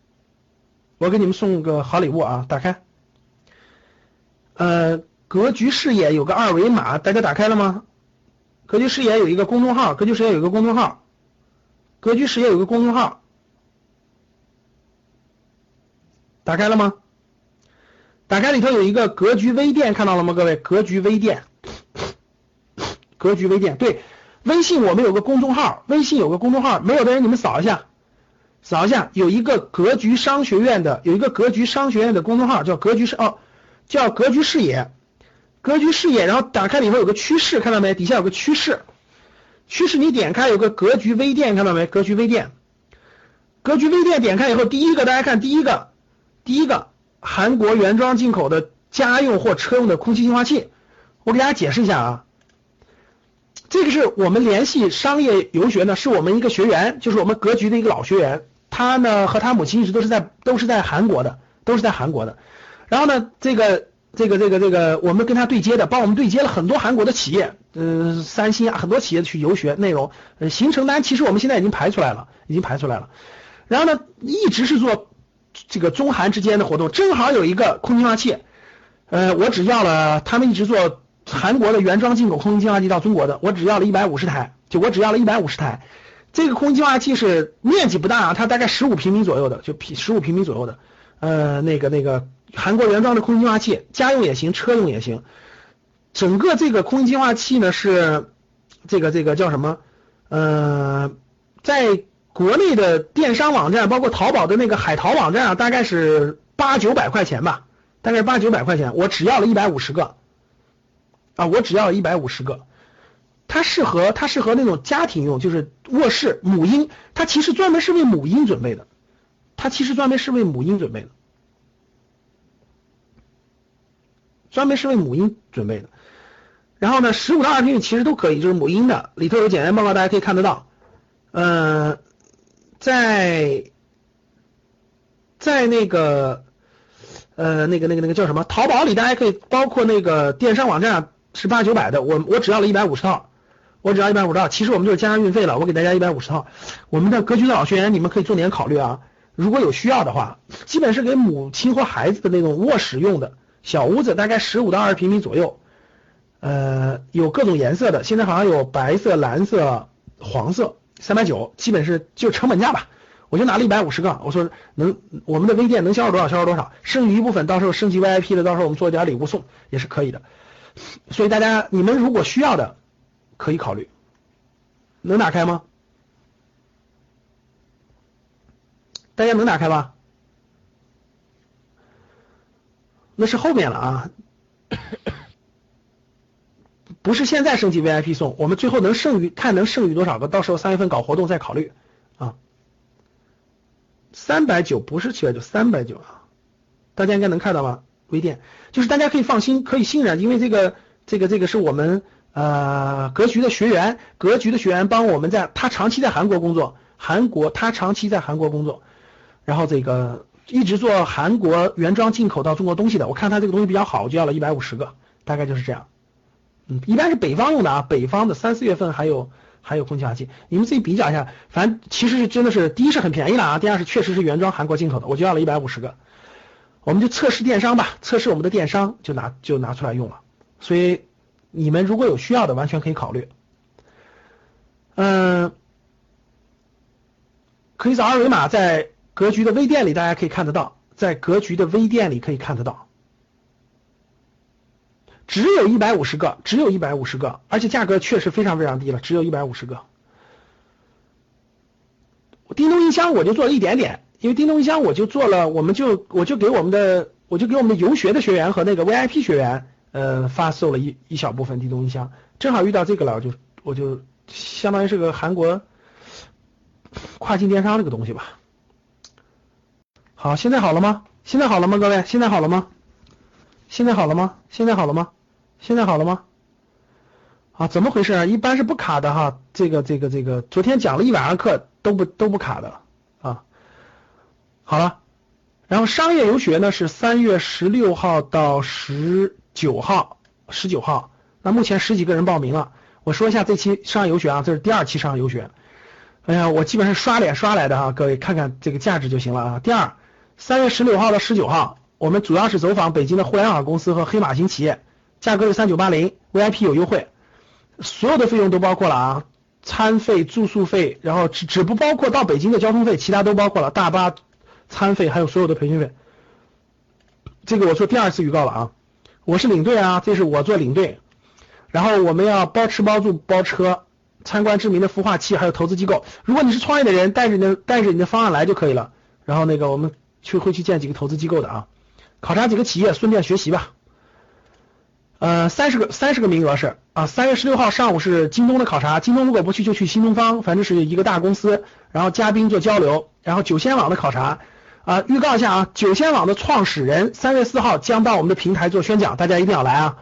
我给你们送个好礼物啊，打开。呃，格局视野有个二维码，大家打开了吗？格局视野有一个公众号，格局视野有一个公众号，格局视野有个公众号，打开了吗？打开里头有一个格局微店，看到了吗？各位，格局微店，格局微店，对，微信我们有个公众号，微信有个公众号，没有的人你们扫一下，扫一下，有一个格局商学院的，有一个格局商学院的公众号，叫格局是哦。叫格局视野，格局视野，然后打开里头有个趋势，看到没？底下有个趋势，趋势你点开有个格局微店，看到没？格局微店，格局微店点开以后，第一个大家看，第一个，第一个韩国原装进口的家用或车用的空气净化器，我给大家解释一下啊，这个是我们联系商业游学呢，是我们一个学员，就是我们格局的一个老学员，他呢和他母亲一直都是在都是在韩国的，都是在韩国的。然后呢，这个这个这个这个，我们跟他对接的，帮我们对接了很多韩国的企业，呃，三星啊，很多企业去游学内容，呃，行程单其实我们现在已经排出来了，已经排出来了。然后呢，一直是做这个中韩之间的活动，正好有一个空气净化器，呃，我只要了，他们一直做韩国的原装进口空气净化器到中国的，我只要了一百五十台，就我只要了一百五十台。这个空气净化器是面积不大啊，它大概十五平米左右的，就平十五平米左右的，呃，那个那个。韩国原装的空气净化器，家用也行，车用也行。整个这个空气净化器呢是这个这个叫什么？呃，在国内的电商网站，包括淘宝的那个海淘网站啊，大概是八九百块钱吧，大概八九百块钱。我只要了一百五十个啊，我只要了一百五十个。它适合它适合那种家庭用，就是卧室母婴，它其实专门是为母婴准备的，它其实专门是为母婴准备的。专门是为母婴准备的，然后呢，十五到二十平米其实都可以，就是母婴的，里头有检验报告，大家可以看得到。呃，在在那个呃那个那个那个叫什么？淘宝里大家可以，包括那个电商网站是八九百的，我我只要了一百五十套，我只要一百五十套，其实我们就是加上运费了，我给大家一百五十套。我们的格局的老学员，你们可以重点考虑啊，如果有需要的话，基本是给母亲或孩子的那种卧室用的。小屋子大概十五到二十平米左右，呃，有各种颜色的，现在好像有白色、蓝色、黄色，三百九，基本是就成本价吧。我就拿了一百五十个，我说能我们的微店能销售多少销售多少，剩余一部分到时候升级 VIP 的，到时候我们做点礼物送也是可以的。所以大家你们如果需要的可以考虑，能打开吗？大家能打开吧？那是后面了啊，不是现在升级 VIP 送，我们最后能剩余看能剩余多少个，到时候三月份搞活动再考虑啊。三百九不是七百九，三百九啊，大家应该能看到吗？微店就是大家可以放心，可以信任，因为这个这个这个是我们呃格局的学员，格局的学员帮我们在他长期在韩国工作，韩国他长期在韩国工作，然后这个一直做韩国原装进口到中国东西的，我看他这个东西比较好，我就要了一百五十个，大概就是这样。嗯，一般是北方用的啊，北方的三四月份还有。还有空气净化器，你们自己比较一下，反正其实是真的是，第一是很便宜了啊，第二是确实是原装韩国进口的，我就要了一百五十个，我们就测试电商吧，测试我们的电商就拿就拿出来用了，所以你们如果有需要的，完全可以考虑，嗯，可以扫二维码，在格局的微店里大家可以看得到，在格局的微店里可以看得到。只有一百五十个，只有一百五十个，而且价格确实非常非常低了，只有一百五十个。叮咚音箱我就做了一点点，因为叮咚音箱我就做了，我们就我就给我们的我就给我们的游学的学员和那个 VIP 学员呃发售了一一小部分叮咚音箱，正好遇到这个了，我就我就相当于是个韩国跨境电商这个东西吧。好，现在好了吗？现在好了吗？各位，现在好了吗？现在好了吗？现在好了吗？现在好了吗？啊，怎么回事啊？一般是不卡的哈。这个这个这个，昨天讲了一晚上课都不都不卡的啊。好了，然后商业游学呢是三月十六号到十九号，十九号。那目前十几个人报名了。我说一下这期商业游学啊，这是第二期商业游学。哎呀，我基本上刷脸刷来的哈，各位看看这个价值就行了啊。第二，三月十六号到十九号。我们主要是走访北京的互联网公司和黑马型企业，价格是三九八零，VIP 有优惠，所有的费用都包括了啊，餐费、住宿费，然后只只不包括到北京的交通费，其他都包括了，大巴、餐费还有所有的培训费。这个我做第二次预告了啊，我是领队啊，这是我做领队，然后我们要包吃包住包车，参观知名的孵化器，还有投资机构。如果你是创业的人，带着你的带着你的方案来就可以了，然后那个我们去会去见几个投资机构的啊。考察几个企业，顺便学习吧。呃，三十个三十个名额是啊，三月十六号上午是京东的考察，京东如果不去就去新东方，反正是一个大公司，然后嘉宾做交流，然后九仙网的考察啊，预告一下啊，九仙网的创始人三月四号将到我们的平台做宣讲，大家一定要来啊。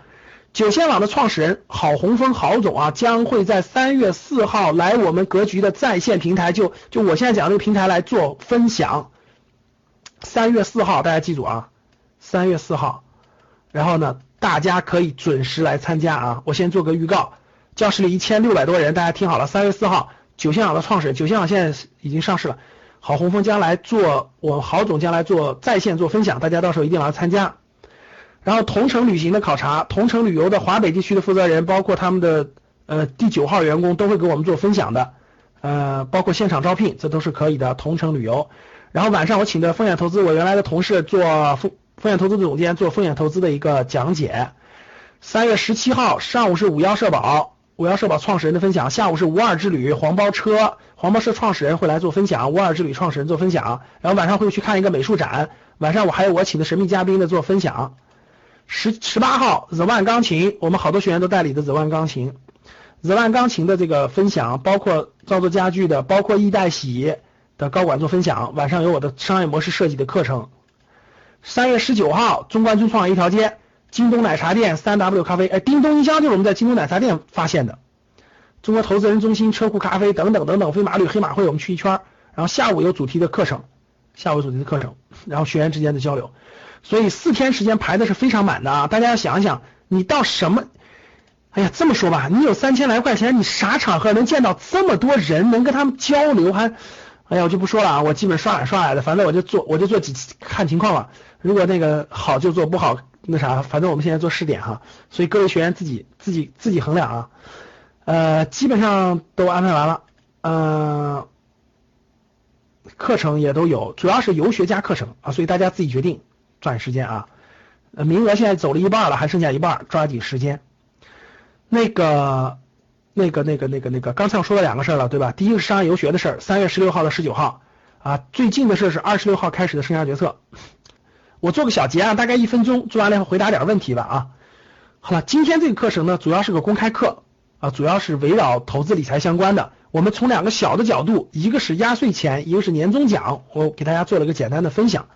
九仙网的创始人郝洪峰郝总啊，将会在三月四号来我们格局的在线平台，就就我现在讲这个平台来做分享。三月四号大家记住啊。三月四号，然后呢，大家可以准时来参加啊！我先做个预告，教室里一千六百多人，大家听好了。三月四号，九仙网的创始人，九仙网现在已经上市了，郝洪峰将来做，我郝总将来做在线做分享，大家到时候一定要参加。然后同城旅行的考察，同城旅游的华北地区的负责人，包括他们的呃第九号员工都会给我们做分享的，呃，包括现场招聘，这都是可以的。同城旅游，然后晚上我请的风险投资，我原来的同事做风。风险投资总监做风险投资的一个讲解。三月十七号上午是五幺社保，五幺社保创始人的分享；下午是五二之旅黄包车，黄包车创始人会来做分享，五二之旅创始人做分享。然后晚上会去看一个美术展，晚上我还有我请的神秘嘉宾的做分享。十十八号 The One 钢琴，我们好多学员都代理的 The One 钢琴，The One 钢琴的这个分享，包括造作家具的，包括易代洗的高管做分享。晚上有我的商业模式设计的课程。三月十九号，中关村创业一条街，京东奶茶店，三 W 咖啡，哎，叮咚音箱就是我们在京东奶茶店发现的。中国投资人中心，车库咖啡等等等等，飞马旅黑马会，我们去一圈，然后下午有主题的课程，下午主题的课程，然后学员之间的交流，所以四天时间排的是非常满的啊！大家要想一想，你到什么？哎呀，这么说吧，你有三千来块钱，你啥场合能见到这么多人，能跟他们交流还？哎呀，我就不说了啊，我基本刷来刷来的，反正我就做，我就做几次看情况了。如果那个好就做，不好那啥，反正我们现在做试点哈，所以各位学员自己自己自己衡量啊。呃，基本上都安排完了，嗯，课程也都有，主要是游学加课程啊，所以大家自己决定，抓紧时间啊。名额现在走了一半了，还剩下一半，抓紧时间。那个。那个、那个、那个、那个，刚才我说了两个事儿了，对吧？第一个是商业游学的事儿，三月十六号到十九号啊。最近的事是二十六号开始的生涯决策。我做个小结啊，大概一分钟，做完了以后回答点问题吧啊。好了，今天这个课程呢，主要是个公开课啊，主要是围绕投资理财相关的。我们从两个小的角度，一个是压岁钱，一个是年终奖，我给大家做了个简单的分享。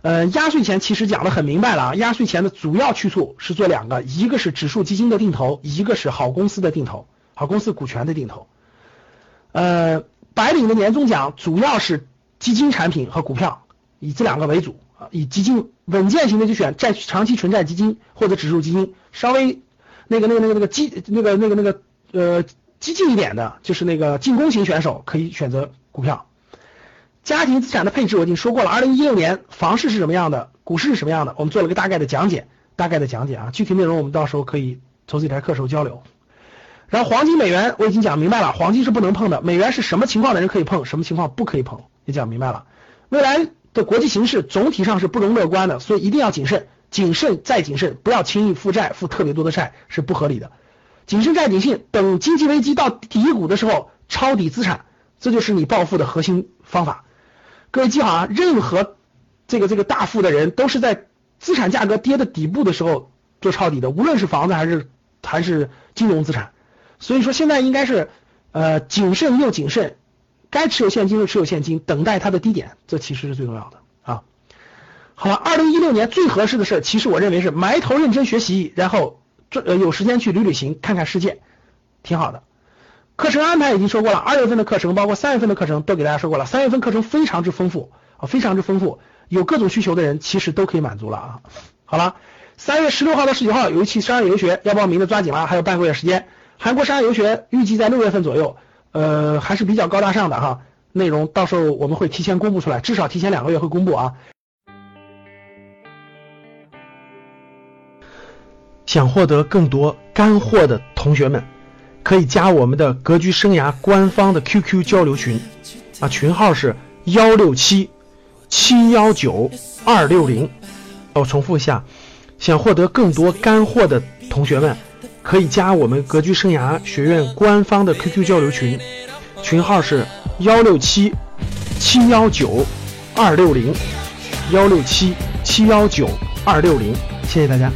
呃，压岁钱其实讲的很明白了啊，压岁钱的主要去处是做两个，一个是指数基金的定投，一个是好公司的定投。好公司股权的定投，呃，白领的年终奖主要是基金产品和股票，以这两个为主。以基金稳健型的就选债长期纯债基金或者指数基金，稍微那个那个那个那个激那个那个那个呃激进一点的，就是那个进攻型选手可以选择股票。家庭资产的配置我已经说过了，二零一六年房市是什么样的，股市是什么样的，我们做了个大概的讲解，大概的讲解啊，具体内容我们到时候可以投资理财课时候交流。然后黄金美元我已经讲明白了，黄金是不能碰的。美元是什么情况的人可以碰，什么情况不可以碰，也讲明白了。未来的国际形势总体上是不容乐观的，所以一定要谨慎，谨慎再谨慎，不要轻易负债，负特别多的债是不合理的。谨慎再谨慎，等经济危机到底谷的时候抄底资产，这就是你暴富的核心方法。各位记好啊，任何这个这个大富的人都是在资产价格跌的底部的时候做抄底的，无论是房子还是还是金融资产。所以说现在应该是呃谨慎又谨慎，该持有现金就持有现金，等待它的低点，这其实是最重要的啊。好了，二零一六年最合适的事，其实我认为是埋头认真学习，然后呃有时间去旅旅行，看看世界，挺好的。课程安排已经说过了，二月份的课程包括三月份的课程都给大家说过了，三月份课程非常之丰富啊，非常之丰富，有各种需求的人其实都可以满足了啊。好了，三月十六号到十九号有一期商业游学，要报名的抓紧了，还有半个月时间。韩国商业游学预计在六月份左右，呃，还是比较高大上的哈。内容到时候我们会提前公布出来，至少提前两个月会公布啊。想获得更多干货的同学们，可以加我们的格局生涯官方的 QQ 交流群啊，群号是幺六七七幺九二六零。我重复一下，想获得更多干货的同学们。可以加我们格局生涯学院官方的 QQ 交流群，群号是幺六七七幺九二六零幺六七七幺九二六零，谢谢大家。